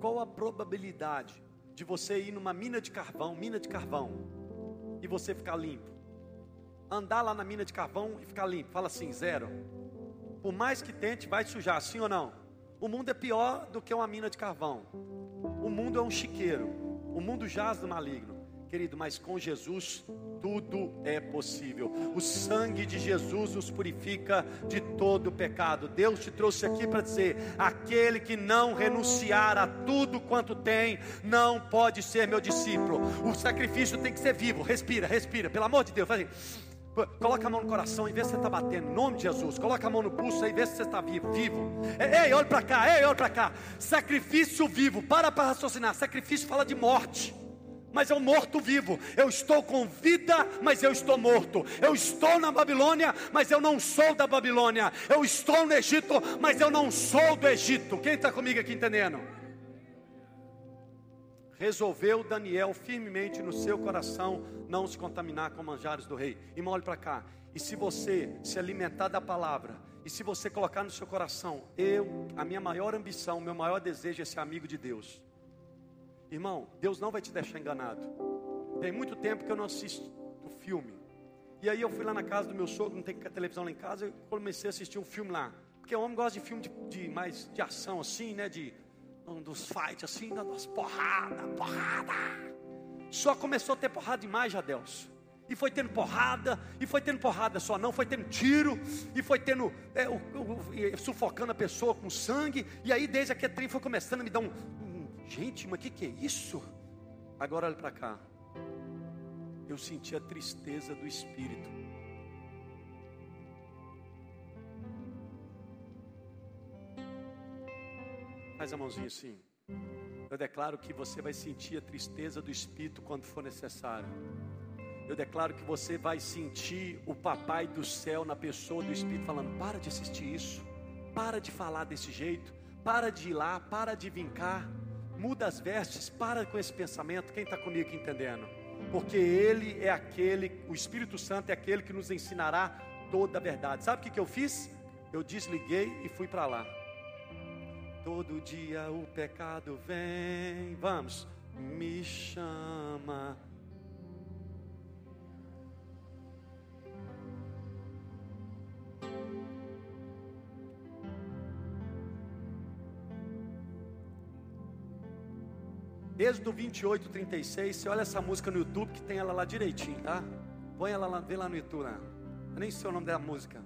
Qual a probabilidade de você ir numa mina de carvão, mina de carvão, e você ficar limpo? Andar lá na mina de carvão e ficar limpo. Fala assim, zero. Por mais que tente, vai sujar, sim ou não? O mundo é pior do que uma mina de carvão. O mundo é um chiqueiro, o mundo jaz do maligno, querido, mas com Jesus tudo é possível. O sangue de Jesus nos purifica de todo pecado. Deus te trouxe aqui para dizer: aquele que não renunciar a tudo quanto tem, não pode ser meu discípulo. O sacrifício tem que ser vivo. Respira, respira, pelo amor de Deus, faz assim. Coloca a mão no coração e vê se você está batendo. Em nome de Jesus. Coloca a mão no pulso e vê se você está vivo. vivo. Ei, olha para cá, ei, olha para cá. Sacrifício vivo. Para para raciocinar. Sacrifício fala de morte. Mas um morto vivo. Eu estou com vida, mas eu estou morto. Eu estou na Babilônia, mas eu não sou da Babilônia. Eu estou no Egito, mas eu não sou do Egito. Quem está comigo aqui entendendo? resolveu Daniel firmemente no seu coração não se contaminar com manjares do rei. E olhe para cá. E se você se alimentar da palavra, e se você colocar no seu coração, eu, a minha maior ambição, meu maior desejo é ser amigo de Deus. Irmão, Deus não vai te deixar enganado. Tem muito tempo que eu não assisto filme. E aí eu fui lá na casa do meu sogro, não tem televisão lá em casa, eu comecei a assistir um filme lá. Porque o homem gosta de filme de, de mais de ação assim, né? De um dos fights assim, das porrada, porrada. Só começou a ter porrada demais, Jadelso. E foi tendo porrada, e foi tendo porrada só não, foi tendo tiro, e foi tendo, é, o, o, sufocando a pessoa com sangue, e aí desde aquele trem foi começando a me dar um gente, mas o que, que é isso? Agora olha para cá, eu senti a tristeza do Espírito, Faz a mãozinha assim. Eu declaro que você vai sentir a tristeza do Espírito quando for necessário. Eu declaro que você vai sentir o Papai do céu na pessoa do Espírito falando: para de assistir isso, para de falar desse jeito, para de ir lá, para de vincar, muda as vestes, para com esse pensamento. Quem está comigo entendendo? Porque Ele é aquele, o Espírito Santo é aquele que nos ensinará toda a verdade. Sabe o que, que eu fiz? Eu desliguei e fui para lá. Todo dia o pecado vem, vamos, me chama. Êxodo 28, 36. Você olha essa música no YouTube que tem ela lá direitinho, tá? Põe ela lá, vê lá no YouTube. Né? Nem sei o nome da música.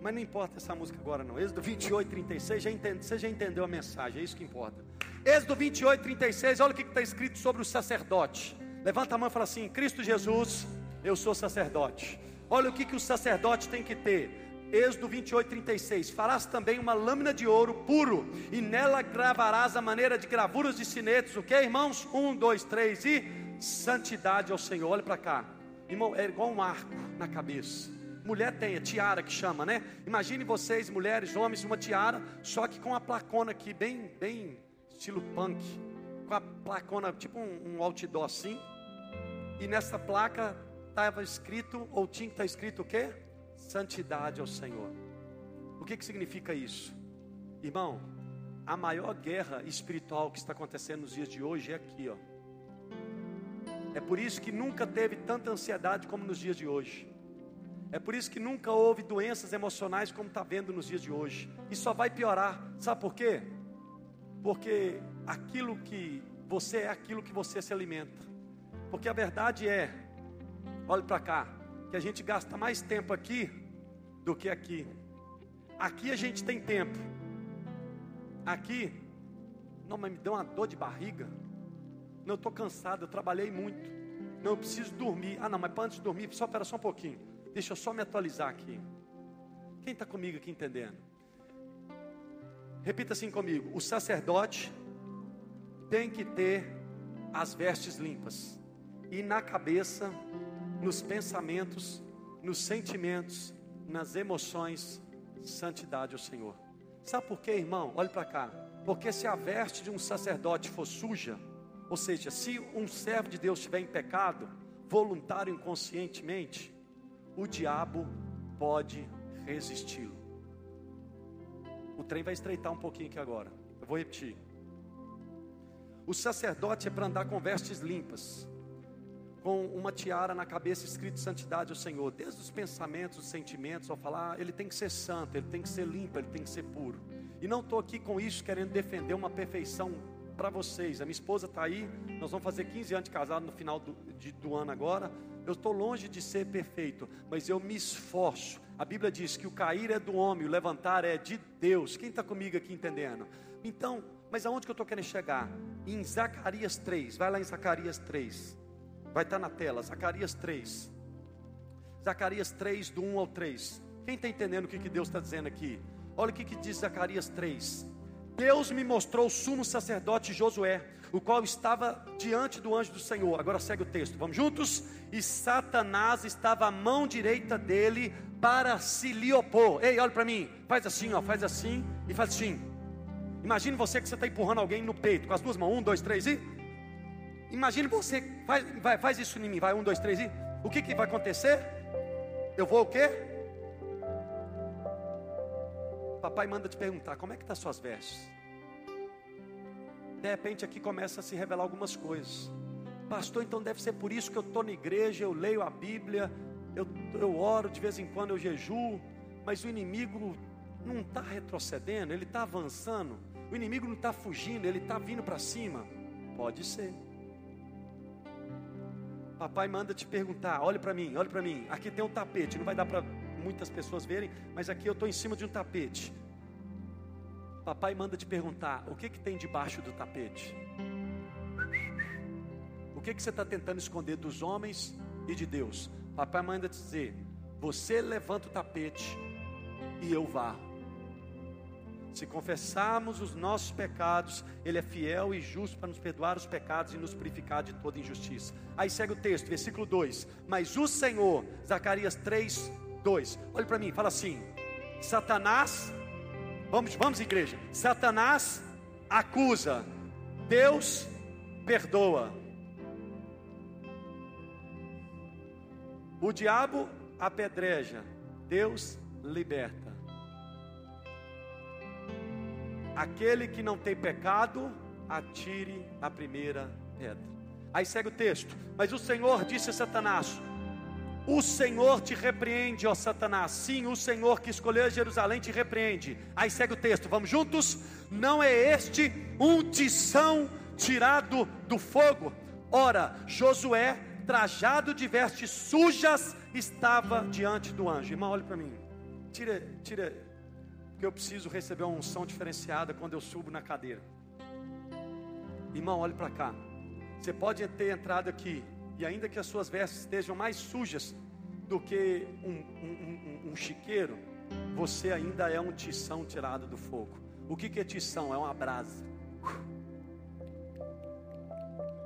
Mas não importa essa música agora não. Êxodo 28, 36, já entende, você já entendeu a mensagem, é isso que importa. Êxodo 28, 36, olha o que está escrito sobre o sacerdote. Levanta a mão e fala assim: Cristo Jesus, eu sou sacerdote. Olha o que, que o sacerdote tem que ter. Êxodo 28, 36. Farás também uma lâmina de ouro puro, e nela gravarás a maneira de gravuras de sinetes. O que, irmãos? Um, dois, três e santidade ao Senhor. Olha para cá, irmão, é igual um arco na cabeça. Mulher tem a tiara que chama, né? Imagine vocês, mulheres, homens, uma tiara, só que com a placona aqui, bem, bem estilo punk, com a placona, tipo um, um outdoor assim. E nessa placa estava escrito, ou tinha que estar escrito o quê? Santidade ao Senhor. O que, que significa isso? Irmão, a maior guerra espiritual que está acontecendo nos dias de hoje é aqui, ó. É por isso que nunca teve tanta ansiedade como nos dias de hoje. É por isso que nunca houve doenças emocionais como está vendo nos dias de hoje. E só vai piorar. Sabe por quê? Porque aquilo que você é aquilo que você se alimenta. Porque a verdade é, olhe para cá, que a gente gasta mais tempo aqui do que aqui. Aqui a gente tem tempo. Aqui, não, mas me deu uma dor de barriga. Não, eu estou cansado, eu trabalhei muito. Não, eu preciso dormir. Ah, não, mas para antes de dormir, só espera só um pouquinho. Deixa eu só me atualizar aqui. Quem está comigo aqui entendendo? Repita assim comigo: o sacerdote tem que ter as vestes limpas, e na cabeça, nos pensamentos, nos sentimentos, nas emoções, santidade ao Senhor. Sabe por quê, irmão? Olhe para cá. Porque se a veste de um sacerdote for suja, ou seja, se um servo de Deus estiver em pecado, voluntário inconscientemente, o diabo pode resisti-lo. O trem vai estreitar um pouquinho aqui agora. Eu vou repetir. O sacerdote é para andar com vestes limpas, com uma tiara na cabeça escrito santidade ao Senhor, desde os pensamentos, os sentimentos, ao falar, ele tem que ser santo, ele tem que ser limpo, ele tem que ser puro. E não estou aqui com isso querendo defender uma perfeição para vocês. A minha esposa está aí, nós vamos fazer 15 anos de casado no final do, de, do ano agora. Eu estou longe de ser perfeito, mas eu me esforço. A Bíblia diz que o cair é do homem, o levantar é de Deus. Quem está comigo aqui entendendo? Então, mas aonde que eu estou querendo chegar? Em Zacarias 3, vai lá em Zacarias 3, vai estar tá na tela, Zacarias 3, Zacarias 3, do 1 ao 3. Quem está entendendo o que, que Deus está dizendo aqui? Olha o que, que diz Zacarias 3. Deus me mostrou o sumo sacerdote Josué, o qual estava diante do anjo do Senhor. Agora segue o texto, vamos juntos? E Satanás estava à mão direita dele para se lhe opor. Ei, olha para mim, faz assim, ó, faz assim e faz assim. Imagine você que você está empurrando alguém no peito com as duas mãos, um, dois, três e. Imagine você, faz, vai, faz isso em mim, vai, um, dois, três e. O que, que vai acontecer? Eu vou o quê? Papai manda te perguntar, como é que tá suas vestes? De repente aqui começa a se revelar algumas coisas. Pastor, então deve ser por isso que eu estou na igreja, eu leio a Bíblia, eu, eu oro, de vez em quando eu jejuo, mas o inimigo não está retrocedendo, ele está avançando. O inimigo não está fugindo, ele está vindo para cima. Pode ser. Papai manda te perguntar, olhe para mim, olhe para mim. Aqui tem um tapete, não vai dar para muitas pessoas verem, mas aqui eu estou em cima de um tapete. Papai manda te perguntar: o que, que tem debaixo do tapete? O que, que você está tentando esconder dos homens e de Deus? Papai manda te dizer: você levanta o tapete e eu varro. Se confessarmos os nossos pecados, Ele é fiel e justo para nos perdoar os pecados e nos purificar de toda injustiça. Aí segue o texto, versículo 2: Mas o Senhor, Zacarias 3, 2, olhe para mim, fala assim: Satanás Vamos, vamos, igreja. Satanás acusa, Deus perdoa. O diabo apedreja, Deus liberta. Aquele que não tem pecado, atire a primeira pedra. Aí segue o texto. Mas o Senhor disse a Satanás: O Senhor te repreende, ó Satanás. Sim, o Senhor que escolheu Jerusalém te repreende. Aí segue o texto. Vamos juntos? Não é este um tição tirado do fogo? Ora, Josué, trajado de vestes sujas, estava diante do anjo. Irmão, olhe para mim. Tira, tira, que eu preciso receber uma unção diferenciada quando eu subo na cadeira. Irmão, olhe para cá. Você pode ter entrado aqui, e ainda que as suas vestes estejam mais sujas do que um, um, um, um chiqueiro, você ainda é um tição tirado do fogo. O que, que é tição? É uma brasa.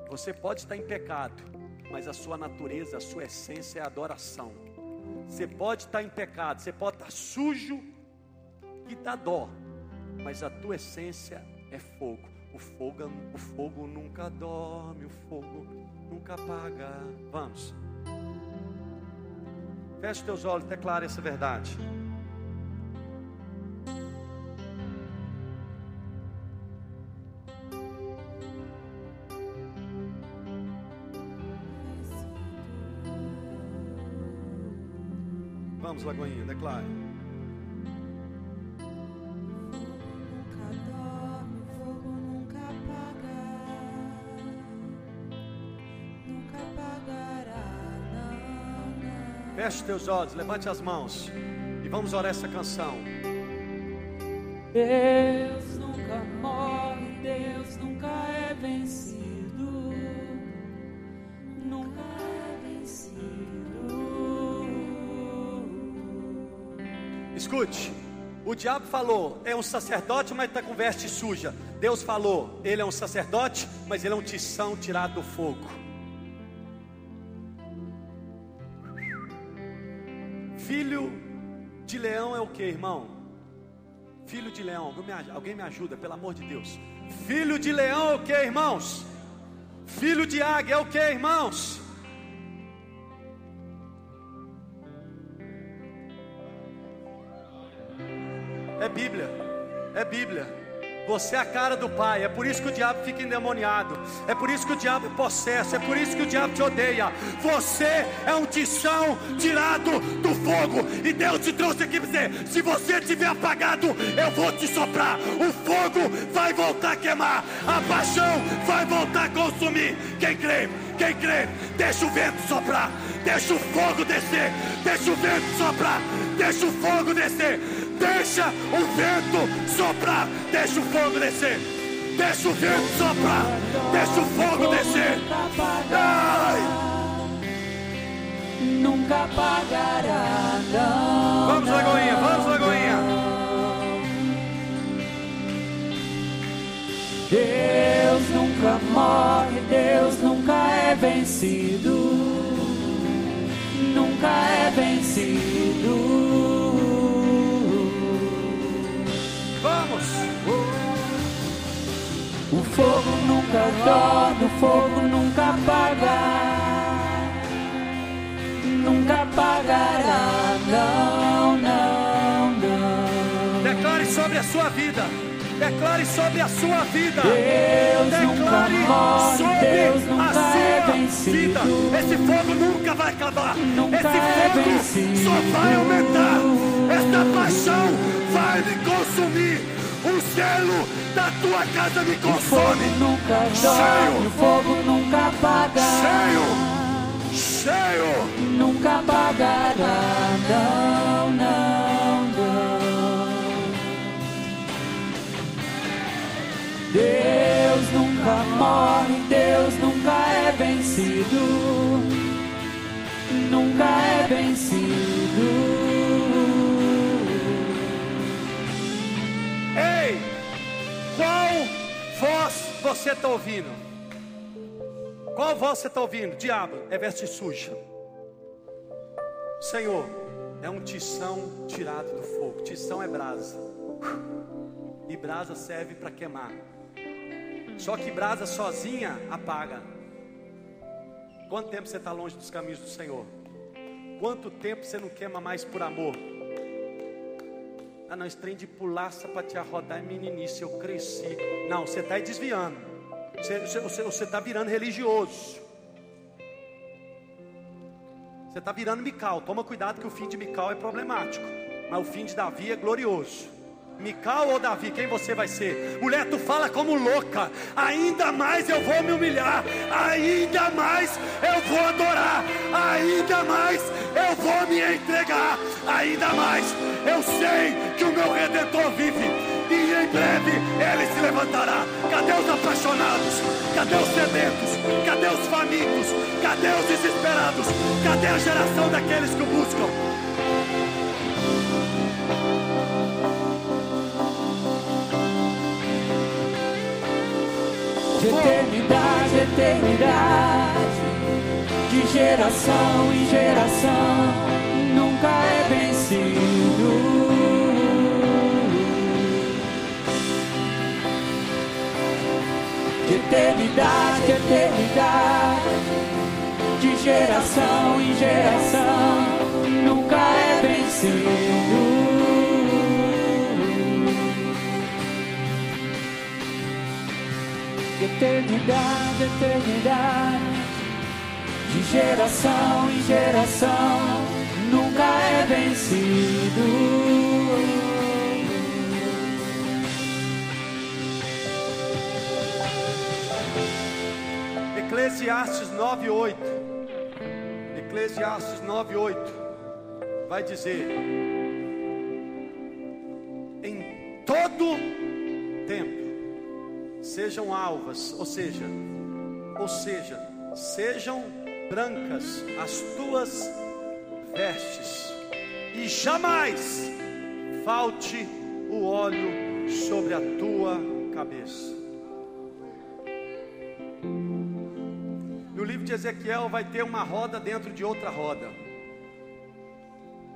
Você pode estar em pecado, mas a sua natureza, a sua essência é adoração. Você pode estar em pecado, você pode estar sujo e dá dó, mas a tua essência é fogo. O fogo, o fogo nunca dorme, o fogo nunca apaga. Vamos. Feche teus olhos, declare essa verdade. Vamos, Lagoinha, declare. Feche teus olhos, levante as mãos e vamos orar essa canção. Deus nunca morre, Deus nunca é vencido. Nunca é vencido. Escute, o diabo falou, é um sacerdote, mas está com veste suja. Deus falou, ele é um sacerdote, mas ele é um tição tirado do fogo. Filho de leão é o que, irmão? Filho de leão, alguém me, ajuda, pelo amor de Deus. Filho de leão é o que, irmãos? Filho de águia é o que, irmãos? É Bíblia, é Bíblia. Você é a cara do Pai, é por isso que o diabo fica endemoniado, é por isso que o diabo é possesso, é por isso que o diabo te odeia. Você é um tição tirado do fogo, e Deus te trouxe aqui para dizer: se você estiver apagado, eu vou te soprar. O fogo vai voltar a queimar, a paixão vai voltar a consumir. Quem crê, quem crê, deixa o vento soprar, deixa o fogo descer, deixa o vento soprar, deixa o fogo descer. Deixa o vento soprar, deixa o fogo descer. Deixa o vento soprar, deixa o fogo descer. Ai, Nunca apagará, não. vamos, Lagoinha, vamos, Lagoinha. Deus nunca morre, Deus nunca é vencido. Fogo nunca dorme, o fogo nunca apaga. Nunca apagará, não, não, não. Declare sobre a sua vida. Declare sobre a sua vida. Deus Declare morre, sobre Deus a sua é vida. Esse fogo nunca vai acabar. Nunca Esse é fogo vencido. só vai aumentar. Esta paixão vai me consumir. O selo da tua casa me O fogo consome. nunca Cheio. o fogo nunca apaga. Cheio. Cheio. Nunca apagará, não, não, não. Deus nunca morre, Deus nunca é vencido. Nunca é vencido. Qual voz você está ouvindo? Qual voz você está ouvindo? Diabo, é veste suja. Senhor, é um tição tirado do fogo. Tição é brasa. E brasa serve para queimar. Só que brasa sozinha apaga. Quanto tempo você está longe dos caminhos do Senhor? Quanto tempo você não queima mais por amor? Ah, não, esse trem de pular sapatear, rodar é meninice, eu cresci. Não, você está desviando. Você está virando religioso. Você está virando Mical. Toma cuidado que o fim de Mical é problemático. Mas o fim de Davi é glorioso. Mical ou Davi, quem você vai ser? Mulher, tu fala como louca. Ainda mais eu vou me humilhar. Ainda mais eu vou adorar. Ainda mais eu vou me entregar. Ainda mais eu sei que o meu redentor vive e em breve ele se levantará. Cadê os apaixonados? Cadê os sedentos? Cadê os famintos? Cadê os desesperados? Cadê a geração daqueles que o buscam? De eternidade, eternidade, de geração em geração, nunca é vencido. de eternidade, eternidade, de geração em geração, nunca é vencido. De eternidade, eternidade, de geração em geração, nunca é vencido. Eclesiastes 9:8. Eclesiastes 9:8 vai dizer: Em todo sejam alvas, ou seja, ou seja, sejam brancas as tuas vestes, e jamais falte o óleo sobre a tua cabeça. No livro de Ezequiel vai ter uma roda dentro de outra roda.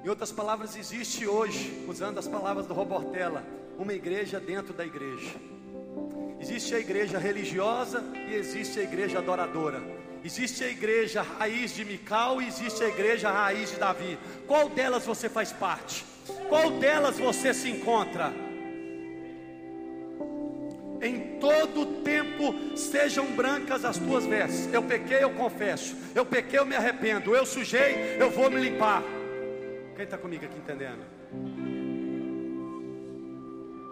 Em outras palavras, existe hoje, usando as palavras do Robortella, uma igreja dentro da igreja. Existe a igreja religiosa e existe a igreja adoradora. Existe a igreja raiz de Mical e existe a igreja raiz de Davi. Qual delas você faz parte? Qual delas você se encontra? Em todo tempo sejam brancas as tuas vestes. Eu pequei, eu confesso. Eu pequei, eu me arrependo. Eu sujei, eu vou me limpar. Quem está comigo aqui entendendo?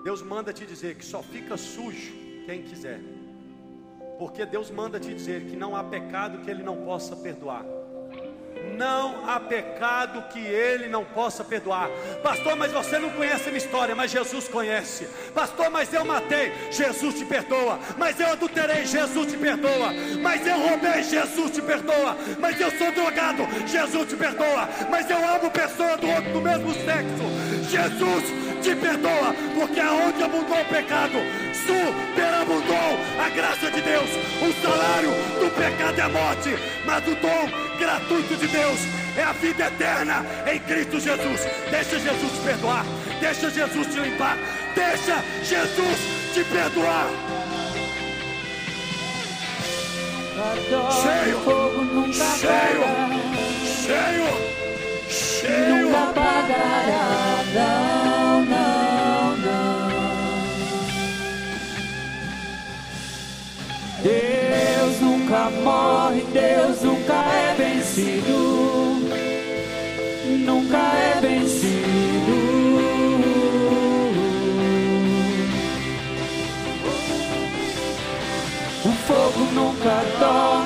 Deus manda te dizer que só fica sujo quem quiser. Porque Deus manda te dizer que não há pecado que Ele não possa perdoar não há pecado que ele não possa perdoar. Pastor, mas você não conhece a minha história, mas Jesus conhece. Pastor, mas eu matei, Jesus te perdoa. Mas eu adulterei, Jesus te perdoa. Mas eu roubei, Jesus te perdoa. Mas eu sou drogado, Jesus te perdoa. Mas eu amo pessoa do outro do mesmo sexo, Jesus te perdoa, porque aonde abundou o pecado, superabundou a graça de Deus. O salário do pecado é a morte, mas o dom gratuito de Deus é a vida eterna em Cristo Jesus. Deixa Jesus te perdoar, deixa Jesus te limpar, deixa Jesus te perdoar. Cheio, cheio, cheio, cheio. Nunca Deus nunca morre, Deus nunca é vencido, nunca é vencido. O fogo nunca dorme,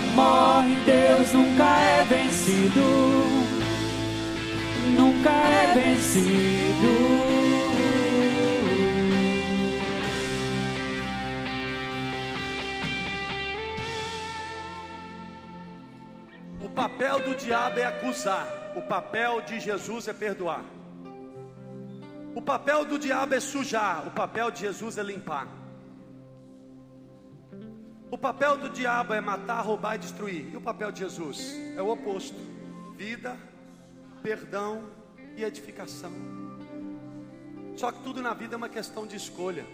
morre, Deus nunca é vencido, nunca é vencido. O papel do diabo é acusar, o papel de Jesus é perdoar. O papel do diabo é sujar, o papel de Jesus é limpar. O papel do diabo é matar, roubar e destruir. E o papel de Jesus é o oposto: vida, perdão e edificação. Só que tudo na vida é uma questão de escolha.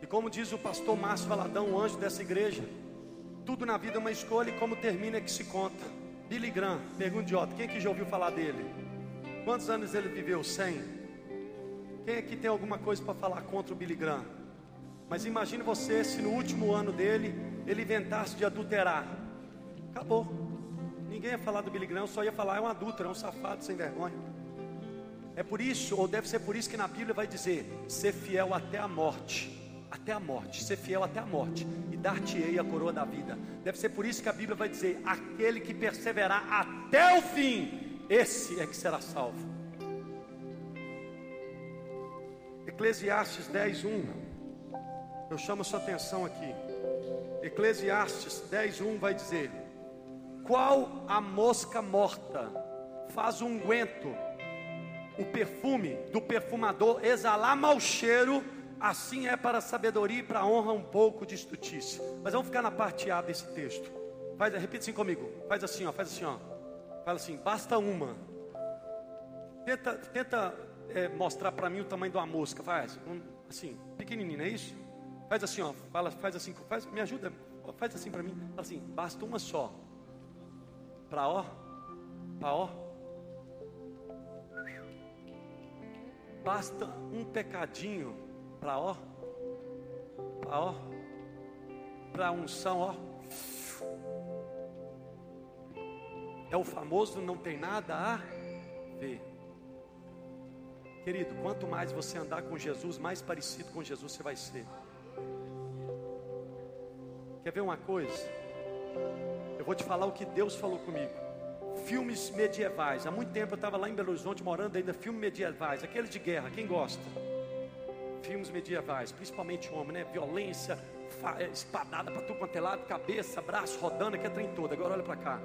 E como diz o pastor Márcio Valadão, o anjo dessa igreja, tudo na vida é uma escolha e como termina é que se conta. Billy Graham, pergunta idiota, quem aqui já ouviu falar dele? Quantos anos ele viveu? 100? Quem aqui tem alguma coisa para falar contra o Billy Graham? Mas imagine você se no último ano dele ele inventasse de adulterar. Acabou. Ninguém ia falar do Billy Graham, só ia falar é um adúltero, é um safado sem vergonha. É por isso, ou deve ser por isso que na Bíblia vai dizer: ser fiel até a morte. Até a morte, ser fiel até a morte, e dar-te-ei a coroa da vida. Deve ser por isso que a Bíblia vai dizer: aquele que perseverar até o fim, esse é que será salvo. Eclesiastes 10, 1. Eu chamo sua atenção aqui. Eclesiastes 10, 1 vai dizer: Qual a mosca morta faz um unguento, o perfume do perfumador exalar mau cheiro, assim é para a sabedoria e para a honra um pouco de estutícia. Mas vamos ficar na parte A desse texto. Faz, repita assim comigo. Faz assim, ó, faz assim, ó. Fala assim, basta uma. Tenta, tenta é, mostrar para mim o tamanho de uma mosca. Faz, um, assim, pequenininho, é isso? Faz assim, ó. Fala, faz assim, faz, me ajuda. Faz assim para mim. Fala assim, basta uma só. Para ó, para ó. Basta um pecadinho para ó, para ó, para unção, ó. É o famoso não tem nada a ver. Querido, quanto mais você andar com Jesus, mais parecido com Jesus você vai ser. Quer ver uma coisa? Eu vou te falar o que Deus falou comigo. Filmes medievais. Há muito tempo eu estava lá em Belo Horizonte morando ainda filmes medievais, aqueles de guerra, quem gosta? Filmes medievais, principalmente homem, né? Violência, é, espadada para tudo quanto é lado, cabeça, braço rodando, que é trem todo. Agora olha para cá.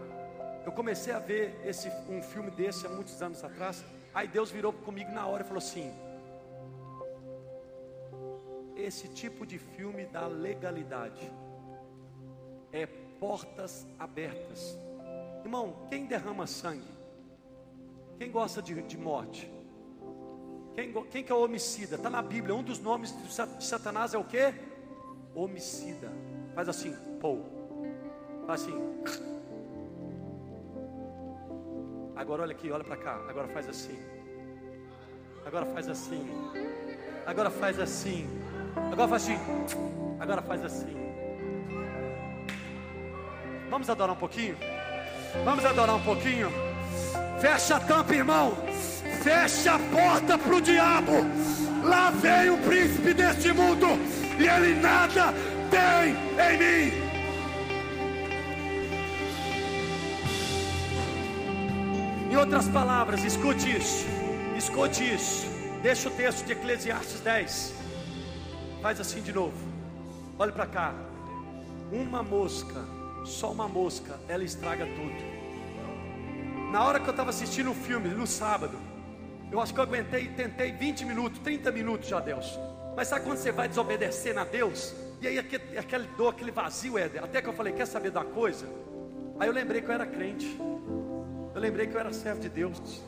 Eu comecei a ver esse, um filme desse há muitos anos atrás. Aí Deus virou comigo na hora e falou assim: Esse tipo de filme da legalidade é portas abertas. Irmão, quem derrama sangue? Quem gosta de, de morte? Quem, quem que é o homicida? Está na Bíblia. Um dos nomes de Satanás é o que? Homicida. Faz assim, pô. Faz assim. Agora olha aqui, olha para cá. Agora faz assim. Agora faz assim. Agora faz assim. Agora faz assim. Agora faz assim. Vamos adorar um pouquinho? Vamos adorar um pouquinho? Fecha a tampa, irmão. Fecha a porta para o diabo. Lá vem o príncipe deste mundo. E ele nada tem em mim. Em outras palavras, escute isso, escute isso. Deixa o texto de Eclesiastes 10. Faz assim de novo. Olha para cá. Uma mosca, só uma mosca, ela estraga tudo. Na hora que eu estava assistindo um filme, no sábado, eu acho que eu aguentei, tentei 20 minutos, 30 minutos já, Deus. Mas sabe quando você vai desobedecendo a Deus? E aí aquele, aquele dor, aquele vazio, Éder. Até que eu falei, quer saber uma coisa? Aí eu lembrei que eu era crente. Eu lembrei que eu era servo de Deus.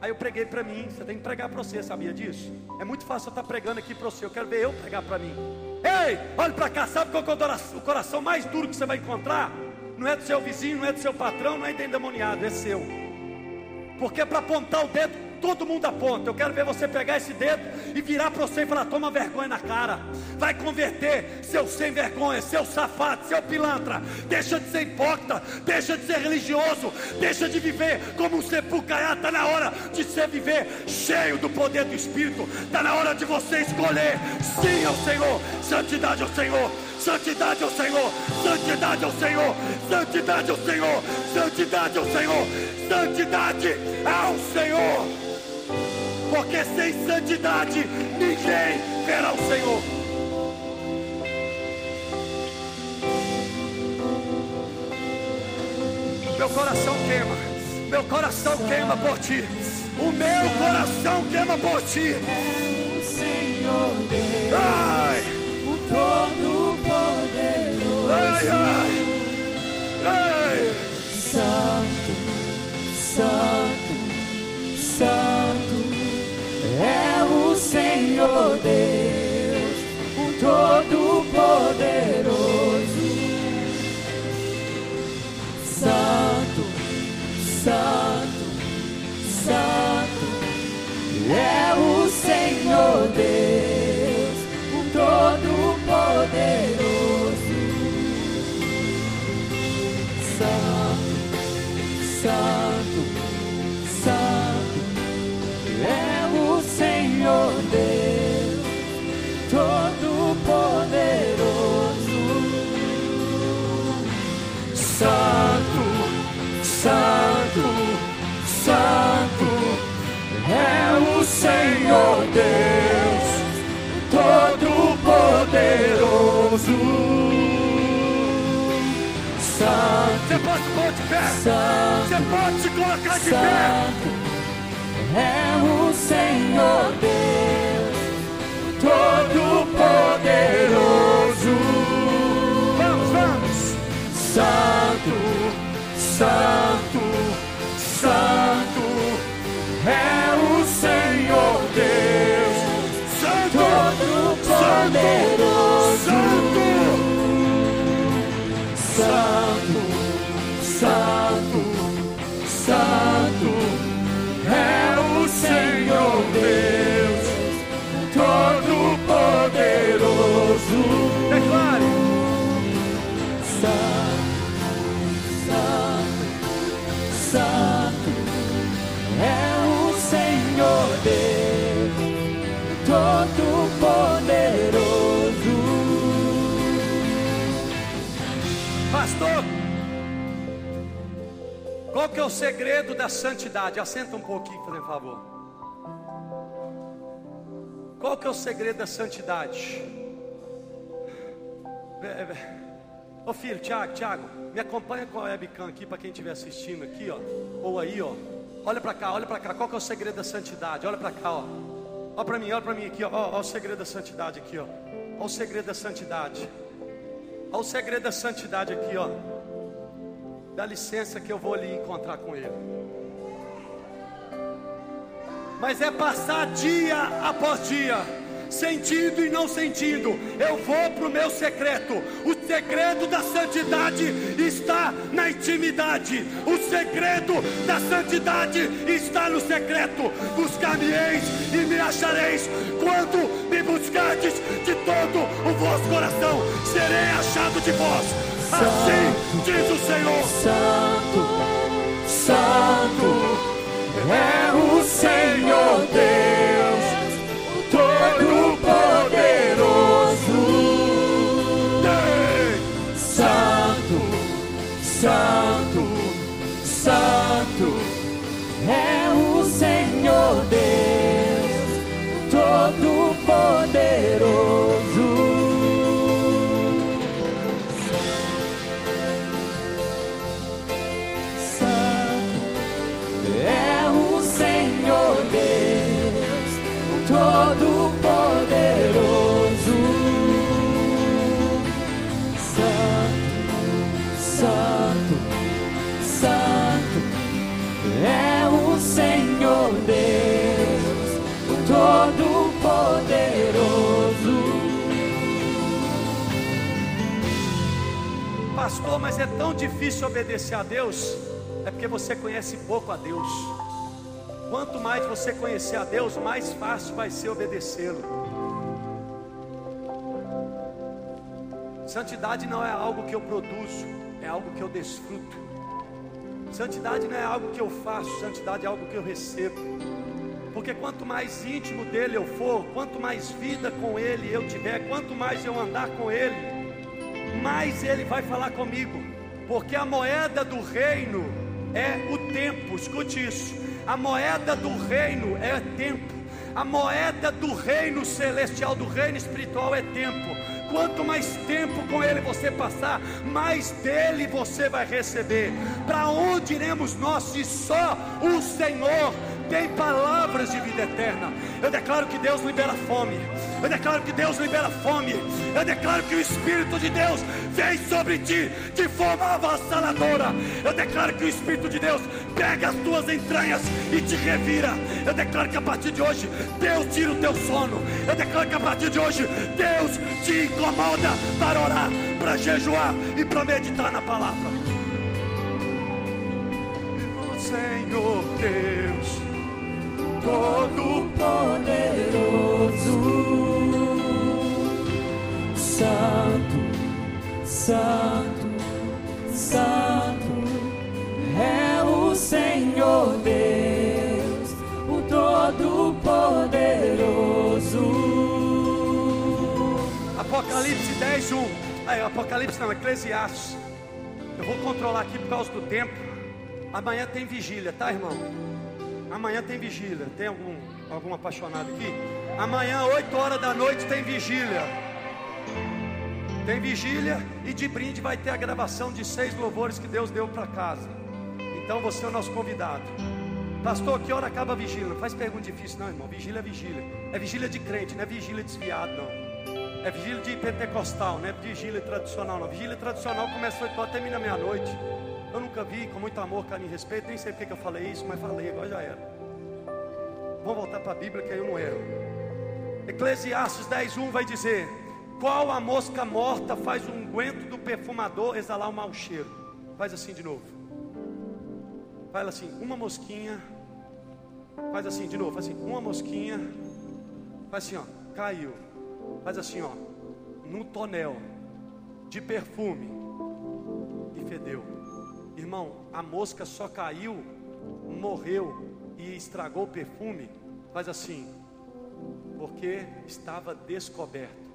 Aí eu preguei para mim. Você tem que pregar para você, sabia disso? É muito fácil eu estar pregando aqui para você. Eu quero ver eu pregar para mim. Ei, olhe para cá. Sabe qual é o coração mais duro que você vai encontrar? Não é do seu vizinho, não é do seu patrão, não é do endemoniado, é seu. Porque para apontar o dedo todo mundo aponta. Eu quero ver você pegar esse dedo e virar para você e falar: toma vergonha na cara. Vai converter, seu sem vergonha, seu safado, seu pilantra. Deixa de ser hipócrita, deixa de ser religioso, deixa de viver como um sepulcaiá. Está na hora de você viver cheio do poder do Espírito. Está na hora de você escolher sim ao Senhor, santidade ao Senhor. Santidade ao Senhor, santidade ao Senhor, santidade ao Senhor, santidade ao Senhor, santidade ao Senhor porque sem santidade ninguém verá o Senhor. Meu coração queima, meu coração queima por ti, o meu coração queima por ti. Senhor Deus, ai, o Todo-Poderoso, ai, ai, ai. Santo, Santo, Santo é o Senhor Deus, o Todo-Poderoso. Santo, Santo, Santo, é o Senhor Deus, o Todo-Poderoso. Senhor Deus, Todo-Poderoso. Santo, Santo, Santo é o Senhor Deus, Todo-Poderoso. Santo, Você pode pôr de pé. Santo, Você pode se colocar de pé. É o Senhor Deus, Todo-Poderoso. Vamos, vamos. Santo, Santo, Santo é o Senhor Deus, Todo-Poderoso. Santo, Santo, Santo, Santo Deus, Todo-Poderoso. declare. Santo, Santo, Santo é o Senhor Deus, Todo-Poderoso. Pastor, qual que é o segredo da santidade? Assenta um pouquinho, por favor. Qual que é o segredo da santidade? Ô filho, Tiago, Tiago, me acompanha com a webcam aqui para quem estiver assistindo aqui, ó. Ou aí, ó. Olha para cá, olha para cá. Qual que é o segredo da santidade? Olha para cá, ó. Olha para mim, olha para mim aqui, ó. Ó o segredo da santidade aqui, ó. Olha o segredo da santidade. Olha o segredo da santidade aqui, ó. Dá licença que eu vou ali encontrar com ele. Mas é passar dia após dia, sentindo e não sentindo. Eu vou para o meu secreto. O segredo da santidade está na intimidade. O segredo da santidade está no secreto. Buscar-me-eis e me achareis. Quando me buscardes de todo o vosso coração, serei achado de vós. Assim diz o Senhor. Santo, Santo é o Senhor Deus, Pastor, mas é tão difícil obedecer a Deus. É porque você conhece pouco a Deus. Quanto mais você conhecer a Deus, mais fácil vai ser obedecê-lo. Santidade não é algo que eu produzo, é algo que eu desfruto. Santidade não é algo que eu faço, santidade é algo que eu recebo. Porque quanto mais íntimo dele eu for, quanto mais vida com ele eu tiver, quanto mais eu andar com ele, mais ele vai falar comigo, porque a moeda do reino é o tempo, escute isso. A moeda do reino é tempo. A moeda do reino celestial, do reino espiritual é tempo. Quanto mais tempo com Ele você passar, mais dele você vai receber. Para onde iremos nós se só o Senhor tem palavras de vida eterna? Eu declaro que Deus libera fome. Eu declaro que Deus libera fome. Eu declaro que o Espírito de Deus vem sobre ti de forma avassaladora. Eu declaro que o Espírito de Deus pega as tuas entranhas e te revira. Eu declaro que a partir de hoje Deus tira o teu sono. Eu declaro que a partir de hoje Deus te incomoda para orar, para jejuar e para meditar na palavra. Senhor Deus, todo poderoso, Santo, Santo, Santo é o Senhor Deus, o Todo-Poderoso. Apocalipse 10, 1. Aí, Apocalipse não, Eclesiastes. Eu vou controlar aqui por causa do tempo. Amanhã tem vigília, tá, irmão? Amanhã tem vigília. Tem algum, algum apaixonado aqui? Amanhã, 8 horas da noite, tem vigília. Tem vigília e de brinde vai ter a gravação de seis louvores que Deus deu para casa. Então você é o nosso convidado. Pastor, que hora acaba a vigília? Não faz pergunta difícil, não, irmão. Vigília é vigília. É vigília de crente, não é vigília desviado, não. É vigília de pentecostal, não é vigília tradicional, não. Vigília tradicional começa 8 horas, termina meia-noite. Eu nunca vi, com muito amor, carinho e respeito. Nem sei porque que eu falei isso, mas falei, agora já era. Vamos voltar para a Bíblia que aí eu não erro. Eclesiastes 10:1 vai dizer: Qual a mosca morta faz o unguento do perfumador exalar o mau cheiro? Faz assim de novo. Faz assim, uma mosquinha. Faz assim de novo, faz assim, uma mosquinha. Faz assim, ó, caiu. Faz assim, ó, no tonel de perfume e fedeu. Irmão, a mosca só caiu, morreu e estragou o perfume. Faz assim, porque estava descoberto,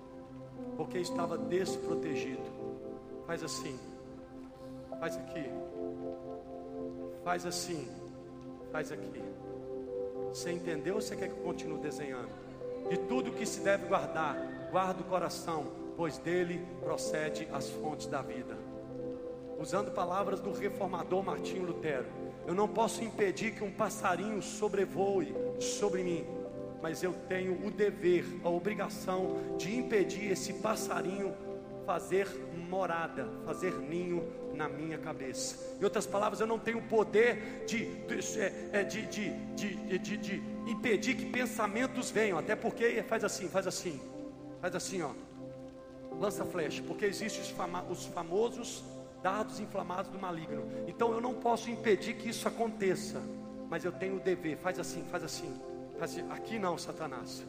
porque estava desprotegido. Faz assim, faz aqui, faz assim, faz aqui. Você entendeu ou você quer que eu continue desenhando? De tudo que se deve guardar, guarda o coração, pois dele procede as fontes da vida. Usando palavras do reformador Martinho Lutero, eu não posso impedir que um passarinho sobrevoe sobre mim, mas eu tenho o dever, a obrigação de impedir esse passarinho fazer morada, fazer ninho na minha cabeça. Em outras palavras, eu não tenho o poder de, de, é, de, de, de, impedir que pensamentos venham, até porque faz assim, faz assim, faz assim, ó. Lança flecha, porque existem os, fama, os famosos dados inflamados do maligno. Então eu não posso impedir que isso aconteça, mas eu tenho o dever. Faz assim, faz assim. Faz assim. Aqui não, Satanás.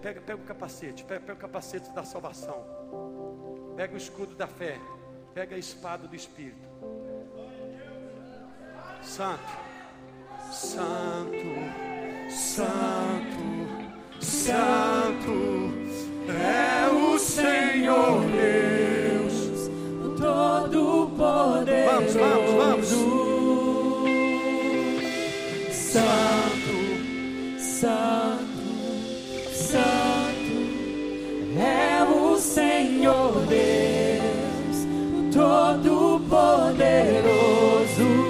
Pega, pega o capacete, pega, pega o capacete da salvação. Pega o escudo da fé. Pega a espada do Espírito. Santo, Santo, Santo, Santo é o Senhor Deus, Todo-Poderoso. Vamos, vamos, Santo, Santo, Santo é o Senhor Deus, Todo-Poderoso.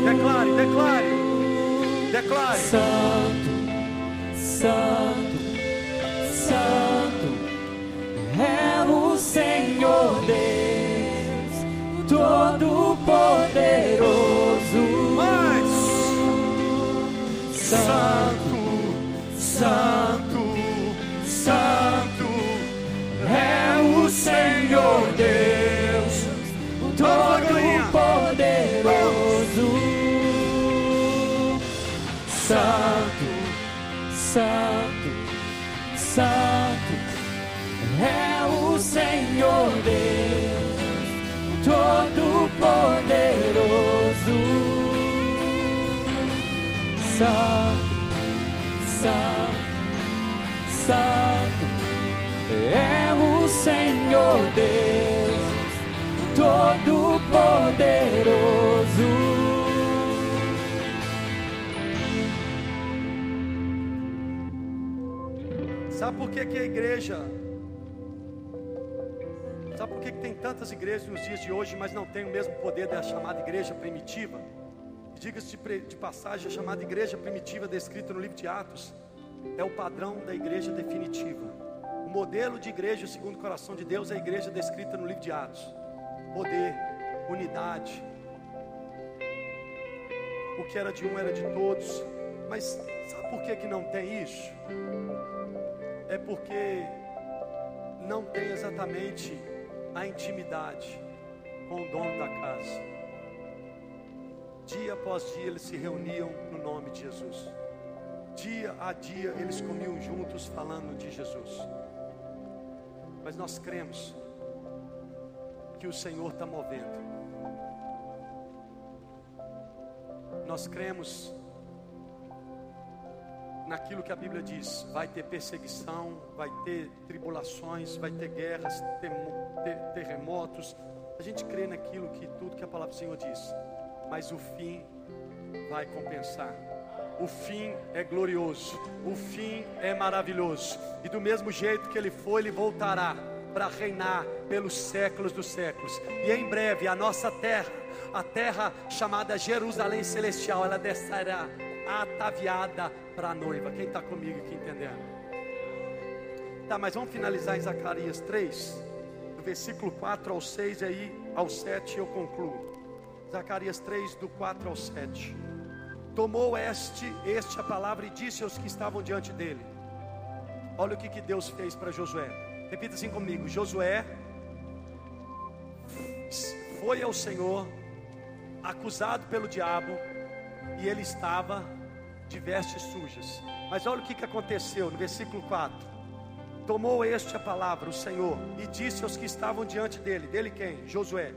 Declare, declare, declare. Santo, Santo, Santo é o Senhor Deus, Todo-Poderoso. Mais. Santo, Santo, Santo é o Senhor Deus. Todo-Poderoso. Santo, Santo, Santo é o Senhor Deus, Todo-Poderoso. Santo, Santo, Santo é o Senhor Deus, Todo-Poderoso. Sabe por que, que a igreja? Que, que tem tantas igrejas nos dias de hoje, mas não tem o mesmo poder da chamada igreja primitiva? Diga-se de passagem, a chamada igreja primitiva descrita no livro de Atos é o padrão da igreja definitiva. O modelo de igreja segundo o coração de Deus é a igreja descrita no livro de Atos. Poder, unidade. O que era de um era de todos. Mas sabe por que, que não tem isso? é porque não tem exatamente a intimidade com o dono da casa. dia após dia eles se reuniam no nome de Jesus. Dia a dia eles comiam juntos falando de Jesus. Mas nós cremos que o Senhor está movendo. Nós cremos naquilo que a Bíblia diz: vai ter perseguição, vai ter tribulações, vai ter guerras, ter, ter, terremotos. A gente crê naquilo que tudo que a palavra do Senhor diz, mas o fim vai compensar. O fim é glorioso, o fim é maravilhoso, e do mesmo jeito que ele foi, ele voltará para reinar pelos séculos dos séculos. E em breve a nossa terra, a terra chamada Jerusalém Celestial, ela descerá ataviada para a noiva. Quem está comigo aqui entendendo? Tá, mas vamos finalizar em Zacarias 3, do versículo 4 ao 6, e aí ao 7 eu concluo. Zacarias 3, do 4 ao 7. Tomou este, este a palavra e disse aos que estavam diante dele: Olha o que, que Deus fez para Josué. Repita assim comigo: Josué foi ao Senhor, acusado pelo diabo, e ele estava de vestes sujas. Mas olha o que, que aconteceu no versículo 4: Tomou este a palavra, o Senhor, e disse aos que estavam diante dele: Dele quem? Josué: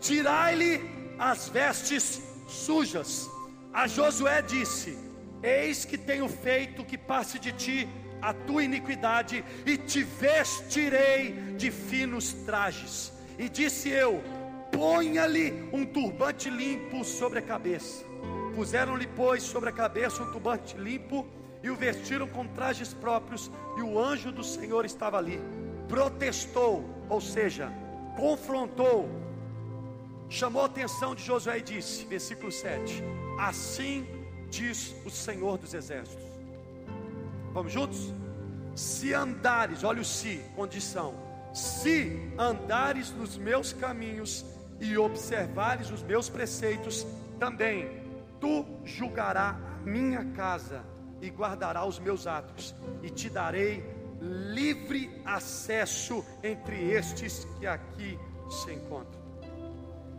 Tirai-lhe as vestes sujas. A Josué disse: Eis que tenho feito que passe de ti a tua iniquidade e te vestirei de finos trajes. E disse eu: ponha-lhe um turbante limpo sobre a cabeça. Puseram-lhe, pois, sobre a cabeça um turbante limpo e o vestiram com trajes próprios, e o anjo do Senhor estava ali. Protestou, ou seja, confrontou, chamou a atenção de Josué e disse, versículo 7: Assim diz o Senhor dos Exércitos Vamos juntos? Se andares, olha o se, condição. Se andares nos meus caminhos e observares os meus preceitos, também tu julgará minha casa e guardará os meus atos, e te darei livre acesso entre estes que aqui se encontram.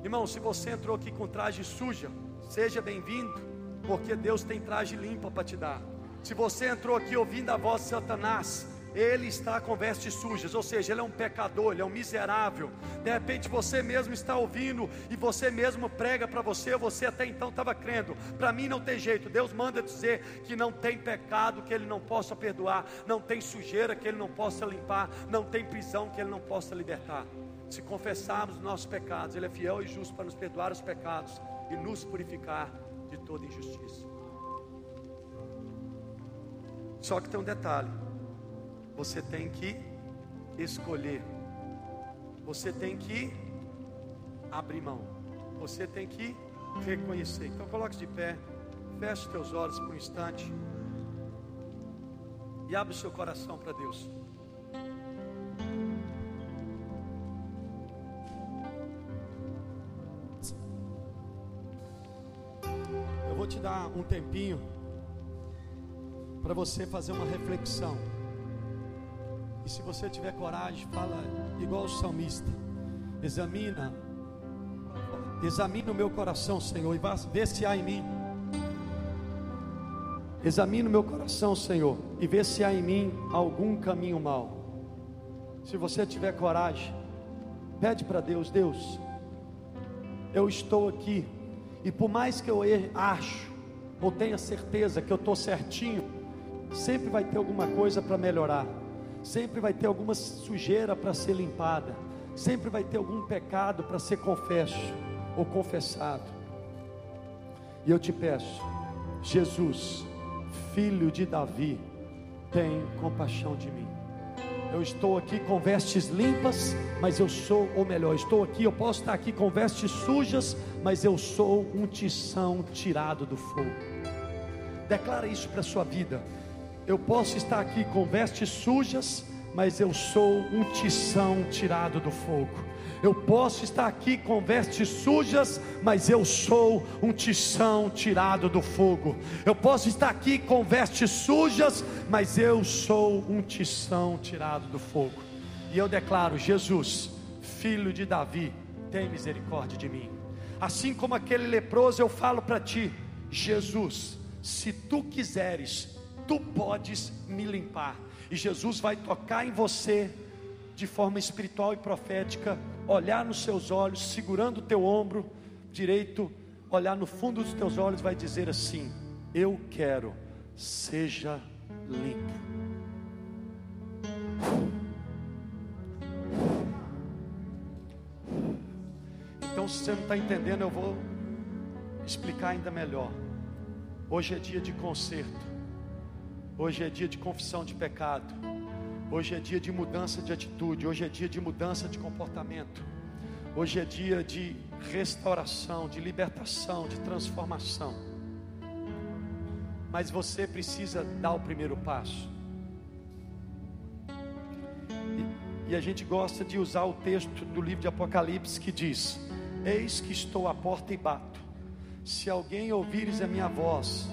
Irmão, se você entrou aqui com traje suja, seja bem-vindo, porque Deus tem traje limpa para te dar. Se você entrou aqui ouvindo a voz de Satanás, ele está com vestes sujas, ou seja, ele é um pecador, ele é um miserável. De repente você mesmo está ouvindo e você mesmo prega para você, você até então estava crendo. Para mim não tem jeito. Deus manda dizer que não tem pecado que ele não possa perdoar, não tem sujeira que ele não possa limpar, não tem prisão que ele não possa libertar. Se confessarmos os nossos pecados, ele é fiel e justo para nos perdoar os pecados e nos purificar de toda injustiça. Só que tem um detalhe: você tem que escolher, você tem que abrir mão, você tem que reconhecer. Então, coloque-se de pé, feche teus olhos por um instante e abre o seu coração para Deus. Eu vou te dar um tempinho para você fazer uma reflexão. E se você tiver coragem, fala igual o salmista. Examina, examina o meu coração, Senhor, e vê se há em mim. Examina o meu coração, Senhor, e vê se há em mim algum caminho mau. Se você tiver coragem, pede para Deus, Deus, eu estou aqui, e por mais que eu acho, ou tenha certeza que eu estou certinho, sempre vai ter alguma coisa para melhorar, sempre vai ter alguma sujeira para ser limpada, sempre vai ter algum pecado para ser confesso ou confessado. E eu te peço, Jesus, filho de Davi, tem compaixão de mim. Eu estou aqui com vestes limpas, mas eu sou, ou melhor, estou aqui, eu posso estar aqui com vestes sujas, mas eu sou um tição tirado do fogo. Declara isso para a sua vida. Eu posso estar aqui com vestes sujas, mas eu sou um tição tirado do fogo. Eu posso estar aqui com vestes sujas, mas eu sou um tição tirado do fogo. Eu posso estar aqui com vestes sujas, mas eu sou um tição tirado do fogo. E eu declaro: Jesus, filho de Davi, tem misericórdia de mim. Assim como aquele leproso, eu falo para ti, Jesus, se tu quiseres, tu podes me limpar. E Jesus vai tocar em você de forma espiritual e profética, olhar nos seus olhos, segurando o teu ombro direito, olhar no fundo dos teus olhos, vai dizer assim: Eu quero, seja limpo. Então, se você não está entendendo, eu vou explicar ainda melhor. Hoje é dia de conserto, hoje é dia de confissão de pecado, hoje é dia de mudança de atitude, hoje é dia de mudança de comportamento, hoje é dia de restauração, de libertação, de transformação. Mas você precisa dar o primeiro passo. E, e a gente gosta de usar o texto do livro de Apocalipse que diz: Eis que estou à porta e bato. Se alguém ouvires a minha voz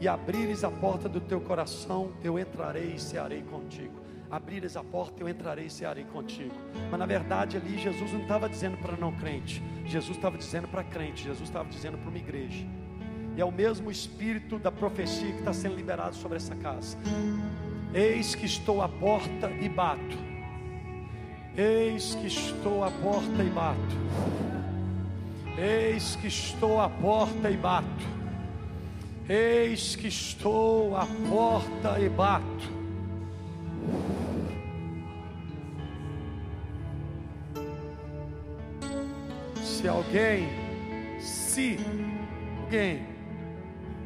e abrires a porta do teu coração, eu entrarei e cearei contigo. Abrires a porta, eu entrarei e cearei contigo. Mas na verdade ali Jesus não estava dizendo para não crente, Jesus estava dizendo para crente, Jesus estava dizendo para uma igreja. E é o mesmo espírito da profecia que está sendo liberado sobre essa casa. Eis que estou à porta e bato. Eis que estou à porta e bato. Eis que estou à porta e bato. Eis que estou à porta e bato. Se alguém, se alguém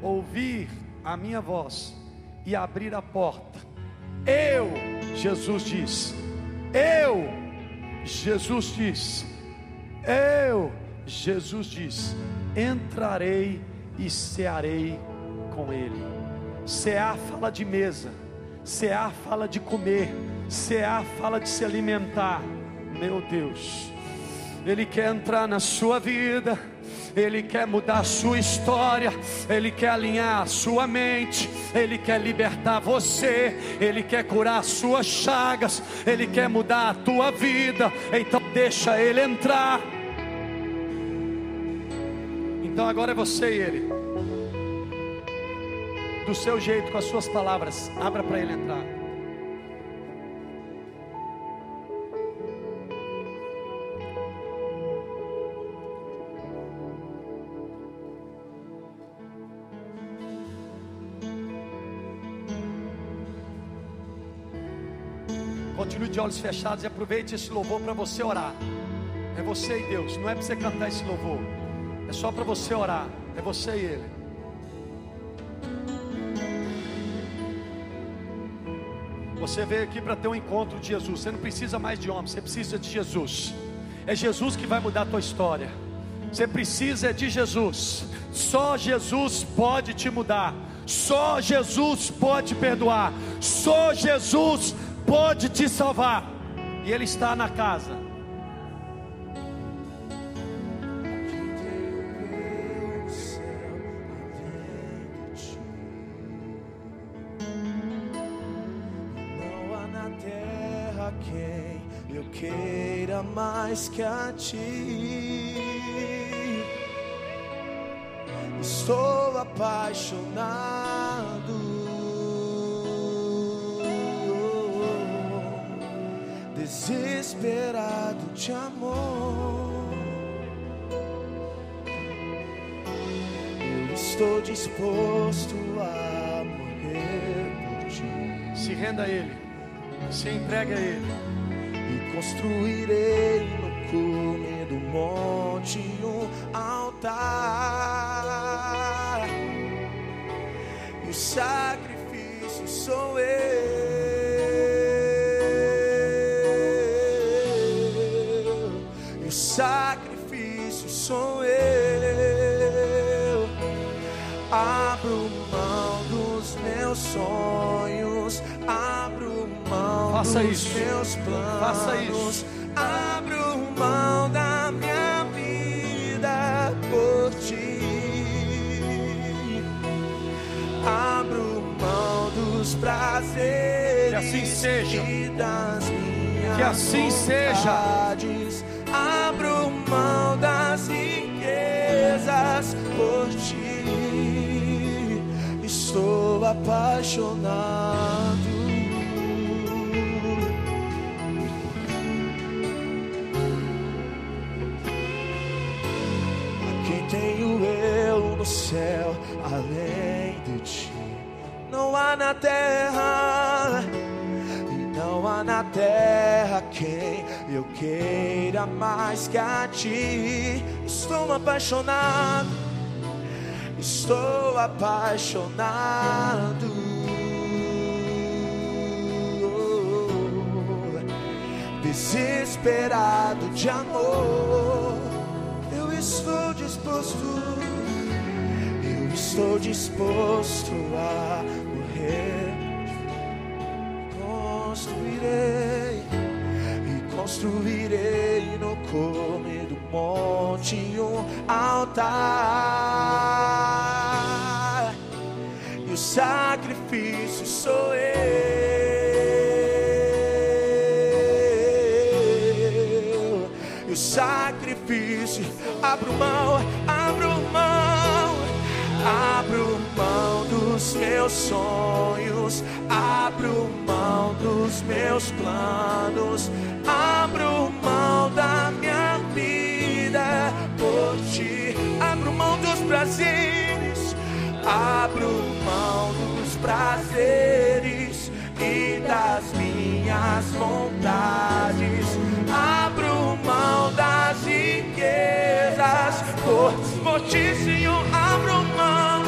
ouvir a minha voz e abrir a porta, eu, Jesus diz, eu, Jesus diz, eu Jesus diz: entrarei e cearei com ele. Cear fala de mesa, cear fala de comer, cear fala de se alimentar. Meu Deus, Ele quer entrar na sua vida. Ele quer mudar a sua história, Ele quer alinhar a sua mente, Ele quer libertar você, Ele quer curar as suas chagas, Ele quer mudar a tua vida. Então deixa Ele entrar. Então agora é você e ele. Do seu jeito, com as suas palavras, abra para ele entrar. Continue de olhos fechados e aproveite esse louvor para você orar. É você e Deus, não é para você cantar esse louvor. É só para você orar. É você e Ele. Você veio aqui para ter um encontro de Jesus. Você não precisa mais de homem, você precisa de Jesus. É Jesus que vai mudar a tua história. Você precisa de Jesus. Só Jesus pode te mudar. Só Jesus pode perdoar. Só Jesus pode te salvar. E Ele está na casa. Mais que a ti. Estou apaixonado, desesperado de amor. Eu estou disposto a morrer por ti. Se renda a Ele, se entregue a Ele construirei no cume do monte um altar. E o sacrifício sou eu. E o sacrifício sou eu. Abro mão dos meus sonhos. Abro mão Faça dos isso. meus planos. Faça isso pão da minha vida por ti. Abro mão dos prazeres que assim seja. e das minhas que assim vontades. seja. Abro mão das riquezas por ti. Estou apaixonado. Céu, além de ti. Não há na terra, e não há na terra quem eu queira mais que a ti. Estou apaixonado, estou apaixonado. Desesperado de amor, eu estou disposto estou disposto a morrer. Construirei e construirei no cume do monte um altar. E o sacrifício sou eu. E o sacrifício abro mão, abro mão. Abro mão dos meus sonhos, abro mão dos meus planos, abro mão da minha vida por ti, abro mão dos prazeres, abro mão dos prazeres e das minhas vontades, abro mão das riquezas. Por, Senhor, abro mão,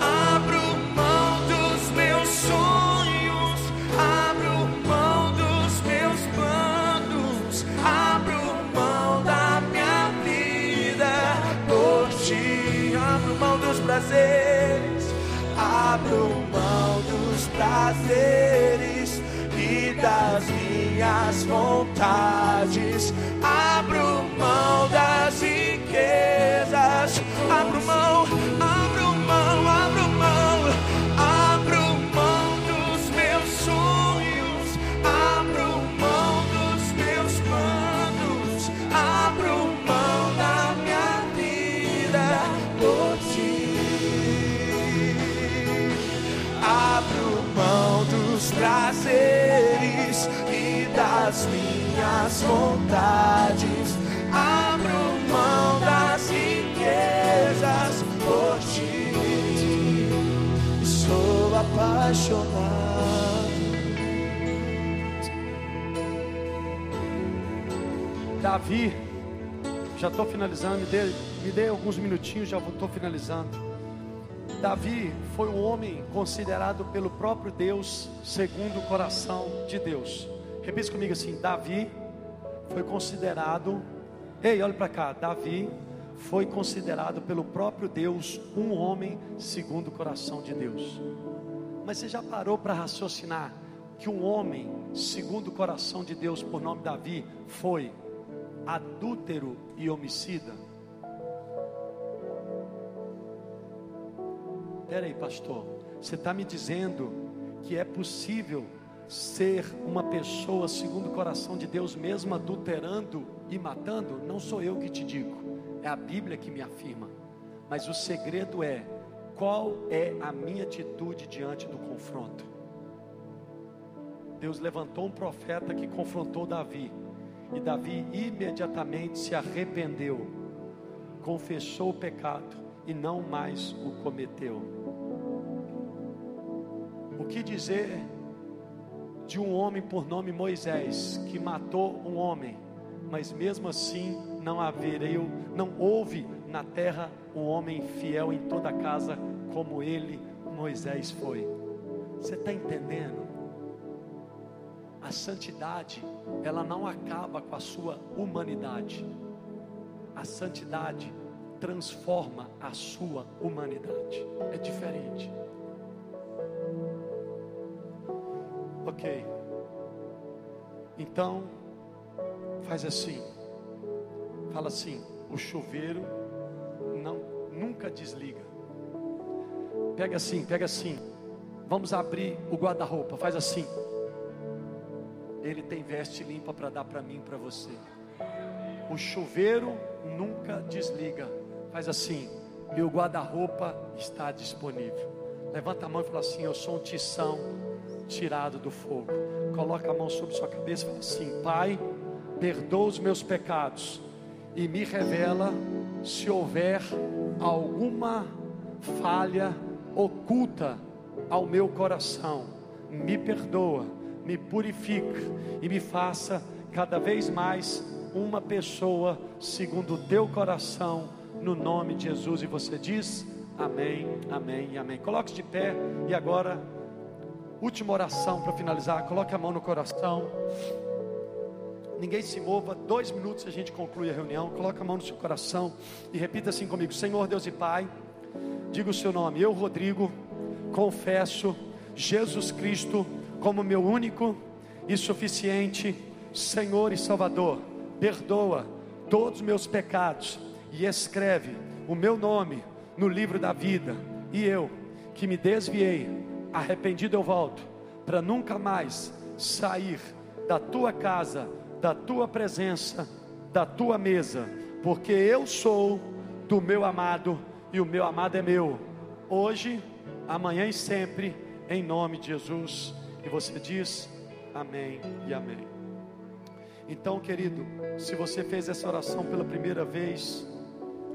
abro mão dos meus sonhos, abro mão dos meus planos, abro mão da minha vida. Por ti, abro mão dos prazeres, abro mão dos prazeres e das minhas vontades, abro mão das riquezas, abro mão, abro mão, abro mão, abro mão dos meus sonhos, abro mão dos meus planos, abro mão da minha vida por ti. Abro mão dos prazeres minhas vontades. Abro mão das riquezas por ti. Sou apaixonado. Davi, já estou finalizando, me dê, me dê alguns minutinhos, já estou finalizando. Davi foi um homem considerado pelo próprio Deus segundo o coração de Deus. Repita comigo assim: Davi foi considerado, ei, olha para cá, Davi foi considerado pelo próprio Deus um homem segundo o coração de Deus. Mas você já parou para raciocinar que um homem segundo o coração de Deus, por nome Davi, foi adúltero e homicida? Peraí, pastor, você está me dizendo que é possível ser uma pessoa segundo o coração de Deus, mesmo adulterando e matando? Não sou eu que te digo, é a Bíblia que me afirma. Mas o segredo é: qual é a minha atitude diante do confronto? Deus levantou um profeta que confrontou Davi, e Davi imediatamente se arrependeu, confessou o pecado e não mais o cometeu. O que dizer de um homem por nome Moisés que matou um homem, mas mesmo assim não havereu, não houve na terra um homem fiel em toda a casa como ele, Moisés foi. Você está entendendo? A santidade, ela não acaba com a sua humanidade. A santidade transforma a sua humanidade. É diferente. Ok. Então, faz assim. Fala assim: o chuveiro não nunca desliga. Pega assim, pega assim. Vamos abrir o guarda-roupa. Faz assim. Ele tem veste limpa para dar para mim, para você. O chuveiro nunca desliga. Faz assim. Meu guarda-roupa está disponível. Levanta a mão e fala assim: Eu sou um tição tirado do fogo. Coloca a mão sobre sua cabeça e fala assim: Pai, perdoa os meus pecados e me revela se houver alguma falha oculta ao meu coração. Me perdoa, me purifica e me faça cada vez mais uma pessoa segundo o teu coração, no nome de Jesus. E você diz: Amém, Amém Amém. Coloque-se de pé e agora, última oração para finalizar. Coloque a mão no coração. Ninguém se mova, dois minutos a gente conclui a reunião. Coloque a mão no seu coração e repita assim comigo: Senhor Deus e Pai, diga o seu nome. Eu, Rodrigo, confesso Jesus Cristo como meu único e suficiente Senhor e Salvador. Perdoa todos os meus pecados e escreve o meu nome no livro da vida. E eu, que me desviei, arrependido eu volto, para nunca mais sair da tua casa, da tua presença, da tua mesa, porque eu sou do meu amado e o meu amado é meu, hoje, amanhã e sempre, em nome de Jesus. E você diz amém e amém. Então, querido, se você fez essa oração pela primeira vez,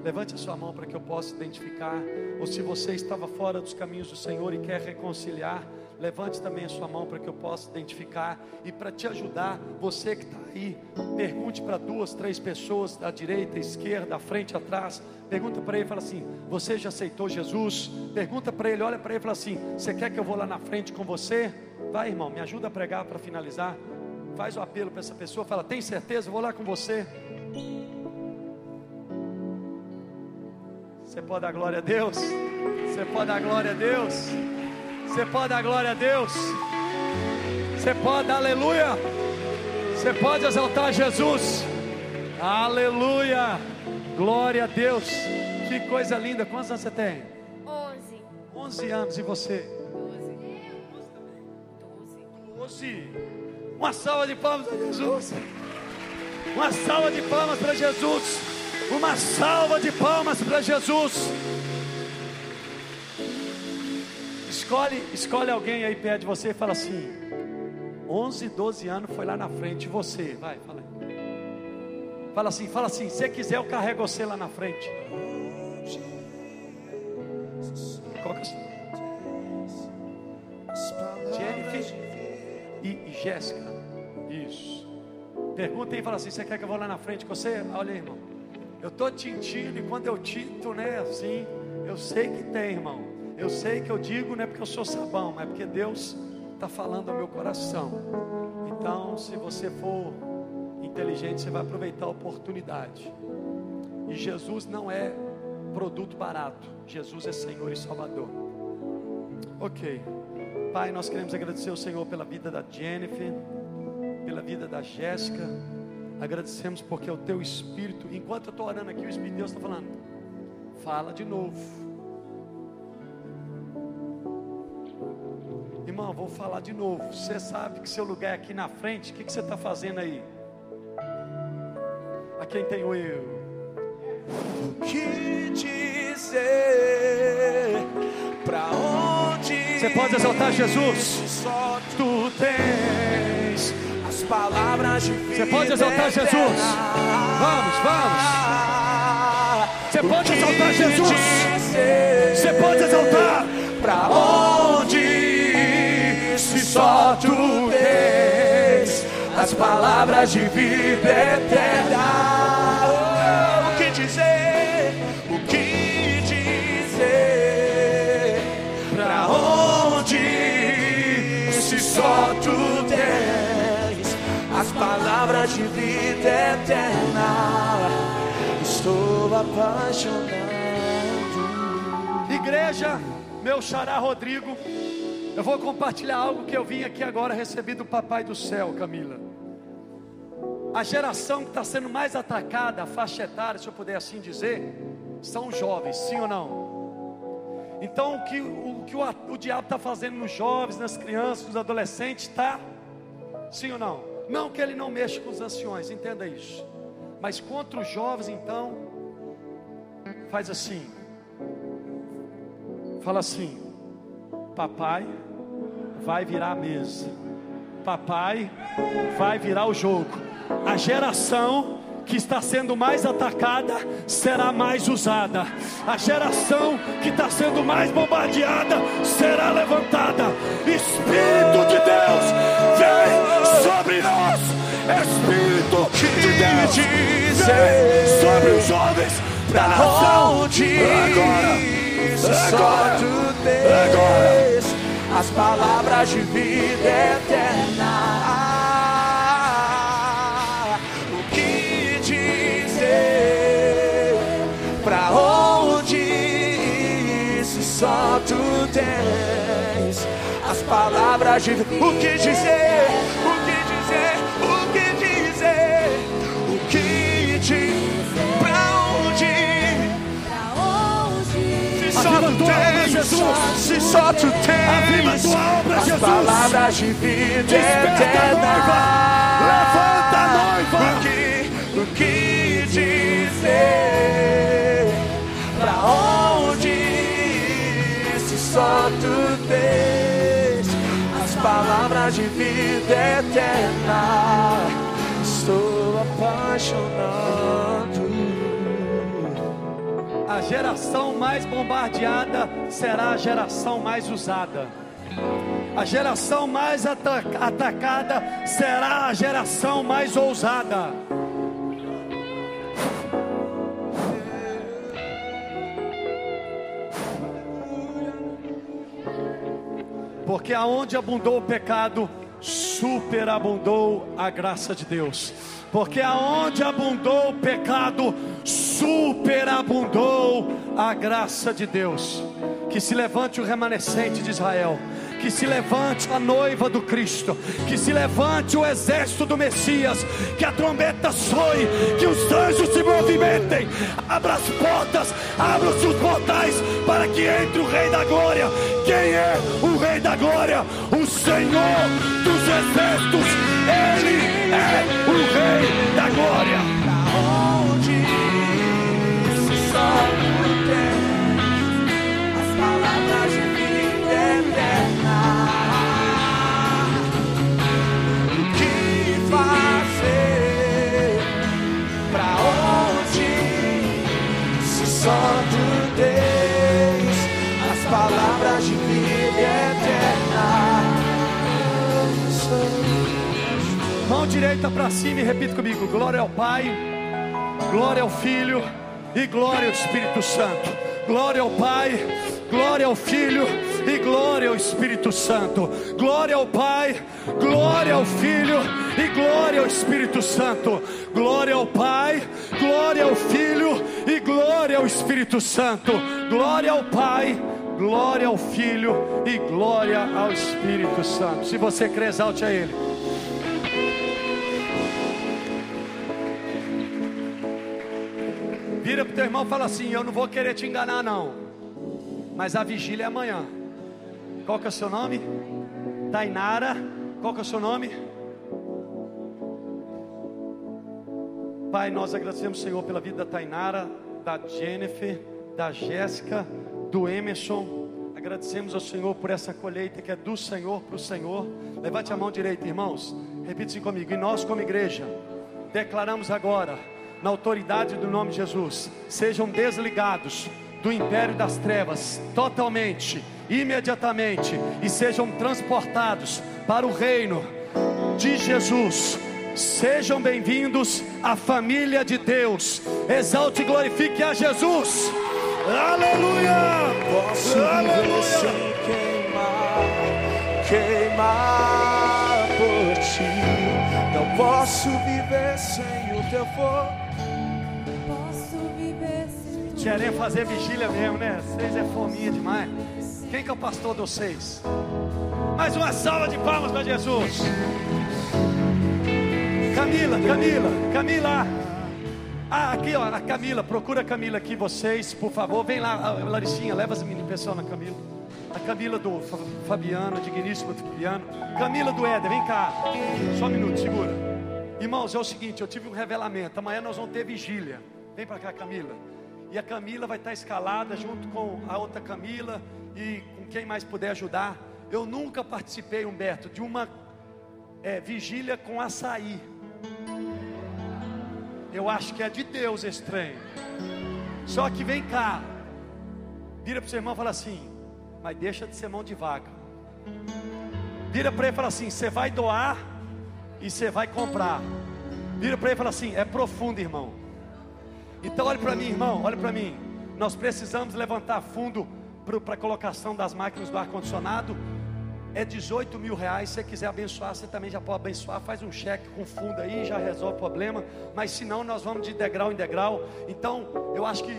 Levante a sua mão para que eu possa identificar. Ou se você estava fora dos caminhos do Senhor e quer reconciliar, levante também a sua mão para que eu possa identificar. E para te ajudar, você que está aí, pergunte para duas, três pessoas da direita, esquerda, à frente, atrás. Pergunta para ele, fala assim: Você já aceitou Jesus? Pergunta para ele, olha para ele e fala assim: Você quer que eu vou lá na frente com você? Vai, irmão, me ajuda a pregar para finalizar. Faz o apelo para essa pessoa, fala: Tem certeza? Eu vou lá com você. Você pode dar glória a Deus? Você pode dar glória a Deus? Você pode dar glória a Deus? Você pode aleluia? Você pode exaltar Jesus? Aleluia! Glória a Deus! Que coisa linda! Quantos anos você tem? 11. 11 anos e você? 12. 12. Uma salva de palmas para Jesus. Uma salva de palmas para Jesus. Uma salva de palmas para Jesus. Escolhe, escolhe alguém aí perto de você e fala assim: 11, 12 anos foi lá na frente. Você, vai, fala aí. Fala assim, fala assim. Se quiser, eu carrego você lá na frente. Qual que é seu nome? Jennifer e, e Jéssica. Isso. Pergunta aí, fala assim: Você quer que eu vou lá na frente com você? Olha aí, irmão. Eu estou tintindo e quando eu tinto, né, assim, eu sei que tem, irmão. Eu sei que eu digo, não é porque eu sou sabão, mas é porque Deus está falando ao meu coração. Então, se você for inteligente, você vai aproveitar a oportunidade. E Jesus não é produto barato. Jesus é Senhor e Salvador. Ok. Pai, nós queremos agradecer ao Senhor pela vida da Jennifer, pela vida da Jéssica. Agradecemos porque o teu Espírito, enquanto eu estou orando aqui, o Espírito de Deus está falando. Fala de novo. Irmão, vou falar de novo. Você sabe que seu lugar é aqui na frente. O que, que você está fazendo aí? A quem tem o eu? O que dizer? Pra onde? Você pode exaltar Jesus? Só tu tens palavras de. Você pode exaltar Jesus? Vamos, vamos. Você pode exaltar Jesus? Você pode exaltar? Pra onde? Se só tu tens as palavras de vida eterna. O que dizer? O que dizer? Pra onde? Se só tu as palavras de vida eterna. Estou apaixonado. Igreja, meu xará Rodrigo, eu vou compartilhar algo que eu vim aqui agora receber do Papai do Céu, Camila. A geração que está sendo mais atacada, a faixa etária, se eu puder assim dizer, são os jovens, sim ou não? Então, o que o, que o, o diabo está fazendo nos jovens, nas crianças, nos adolescentes, está? Sim ou não? Não que ele não mexa com os anciões, entenda isso. Mas contra os jovens, então, faz assim. Fala assim: Papai vai virar a mesa. Papai vai virar o jogo. A geração que está sendo mais atacada será mais usada. A geração que está sendo mais bombardeada será levantada. Espírito de Deus, vem sobre nós. Espírito de Deus, vem sobre os jovens da nação. Agora, agora, agora. As palavras de vida eterna. só tu tens as palavras de o que dizer, o Jesus, se só tu tens as palavras de vida eterna. Levanta a noiva. O que, o que dizer? Pra onde se só tu tens as palavras de vida eterna? Estou apaixonado. A geração mais bombardeada será a geração mais usada. A geração mais ata- atacada será a geração mais ousada. Porque aonde abundou o pecado, superabundou a graça de Deus. Porque aonde abundou o pecado, superabundou a graça de Deus. Que se levante o remanescente de Israel. Que se levante a noiva do Cristo, que se levante o exército do Messias, que a trombeta soe, que os anjos se movimentem, abra as portas, abra-se os portais, para que entre o Rei da Glória. Quem é o Rei da Glória? O Senhor dos Exércitos, Ele é o Rei da Glória. Onde direita para cima e repita comigo: Glória ao Pai, glória ao Filho e glória ao Espírito Santo. Glória ao Pai, glória ao Filho e glória ao Espírito Santo. Glória ao Pai, glória ao Filho e glória ao Espírito Santo. Glória ao Pai, glória ao Filho e glória ao Espírito Santo. Glória ao Pai, glória ao Filho e glória ao Espírito Santo. Se você crê, exalte a Ele. Vira pro teu irmão e fala assim: Eu não vou querer te enganar, não. Mas a vigília é amanhã. Qual que é o seu nome? Tainara. Qual que é o seu nome? Pai, nós agradecemos, Senhor, pela vida da Tainara, da Jennifer, da Jéssica, do Emerson. Agradecemos ao Senhor por essa colheita que é do Senhor para o Senhor. Levante a mão direita, irmãos. Repita assim comigo. E nós, como igreja, declaramos agora, na autoridade do nome de Jesus, sejam desligados do império das trevas, totalmente, imediatamente, e sejam transportados para o reino de Jesus. Sejam bem-vindos à família de Deus. Exalte e glorifique a Jesus. Aleluia! Posso Aleluia! queimar, queimar posso viver sem o teu fogo. Posso viver sem tu. Querem fazer vigília mesmo, né? Vocês é fominha demais. Quem que é o pastor de vocês? Mais uma salva de palmas para Jesus. Camila, Camila, Camila. Ah, aqui ó, a Camila, procura a Camila aqui, vocês, por favor. Vem lá, Laricinha, leva as meninas pessoal na Camila. A Camila do Fa- Fabiano, digníssimo Fabiano. Camila do Éder, vem cá. Só um minuto, segura. Irmãos, é o seguinte, eu tive um revelamento. Amanhã nós vamos ter vigília. Vem para cá, Camila. E a Camila vai estar escalada junto com a outra Camila e com quem mais puder ajudar. Eu nunca participei, Humberto, de uma é, vigília com açaí. Eu acho que é de Deus trem. Só que vem cá, vira para o seu irmão e fala assim: mas deixa de ser mão de vaca. Vira para ele e fala assim: você vai doar e você vai comprar. Vira para ele e fala assim: é profundo, irmão. Então olhe para mim, irmão, olhe para mim. Nós precisamos levantar fundo para a colocação das máquinas do ar-condicionado. É 18 mil reais. Se você quiser abençoar, você também já pode abençoar. Faz um cheque com fundo aí, já resolve o problema. Mas se não, nós vamos de degrau em degrau. Então, eu acho que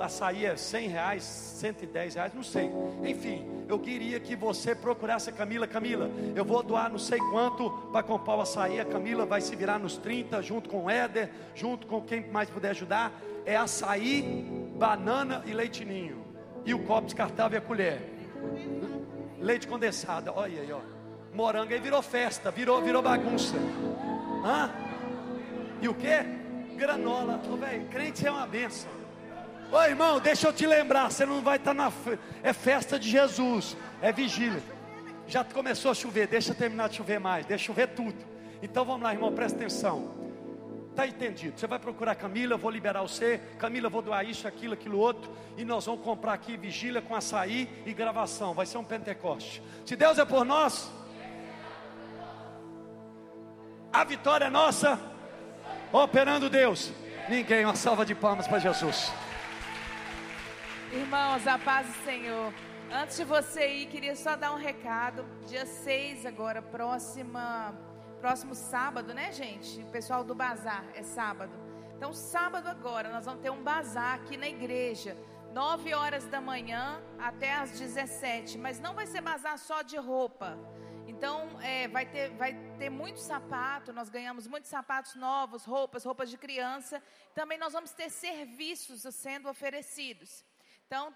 açaí é 100 reais, 110 reais, não sei. Enfim, eu queria que você procurasse a Camila. Camila, eu vou doar não sei quanto para comprar o açaí. A Camila vai se virar nos 30, junto com o Éder, junto com quem mais puder ajudar. É açaí, banana e leitinho. E o copo descartável e a colher. Leite condensado, olha aí, ó. Morango aí virou festa, virou, virou bagunça. Hã? E o que? Granola. Ô, velho, crente é uma benção. Ô irmão, deixa eu te lembrar, você não vai estar na é festa de Jesus, é vigília. Já começou a chover, deixa terminar de chover mais, deixa chover tudo. Então vamos lá, irmão, presta atenção. Está entendido? Você vai procurar Camila, eu vou liberar você. Camila, eu vou doar isso, aquilo, aquilo outro. E nós vamos comprar aqui vigília com açaí e gravação. Vai ser um Pentecoste. Se Deus é por nós, a vitória é nossa. Operando Deus. Ninguém, uma salva de palmas para Jesus. Irmãos, a paz do Senhor. Antes de você ir, queria só dar um recado. Dia 6 agora, próxima, próximo sábado, né, gente? O pessoal do bazar é sábado. Então, sábado agora, nós vamos ter um bazar aqui na igreja. 9 horas da manhã até às 17. Mas não vai ser bazar só de roupa. Então, é, vai, ter, vai ter muito sapato, nós ganhamos muitos sapatos novos, roupas, roupas de criança. Também nós vamos ter serviços sendo oferecidos. Então,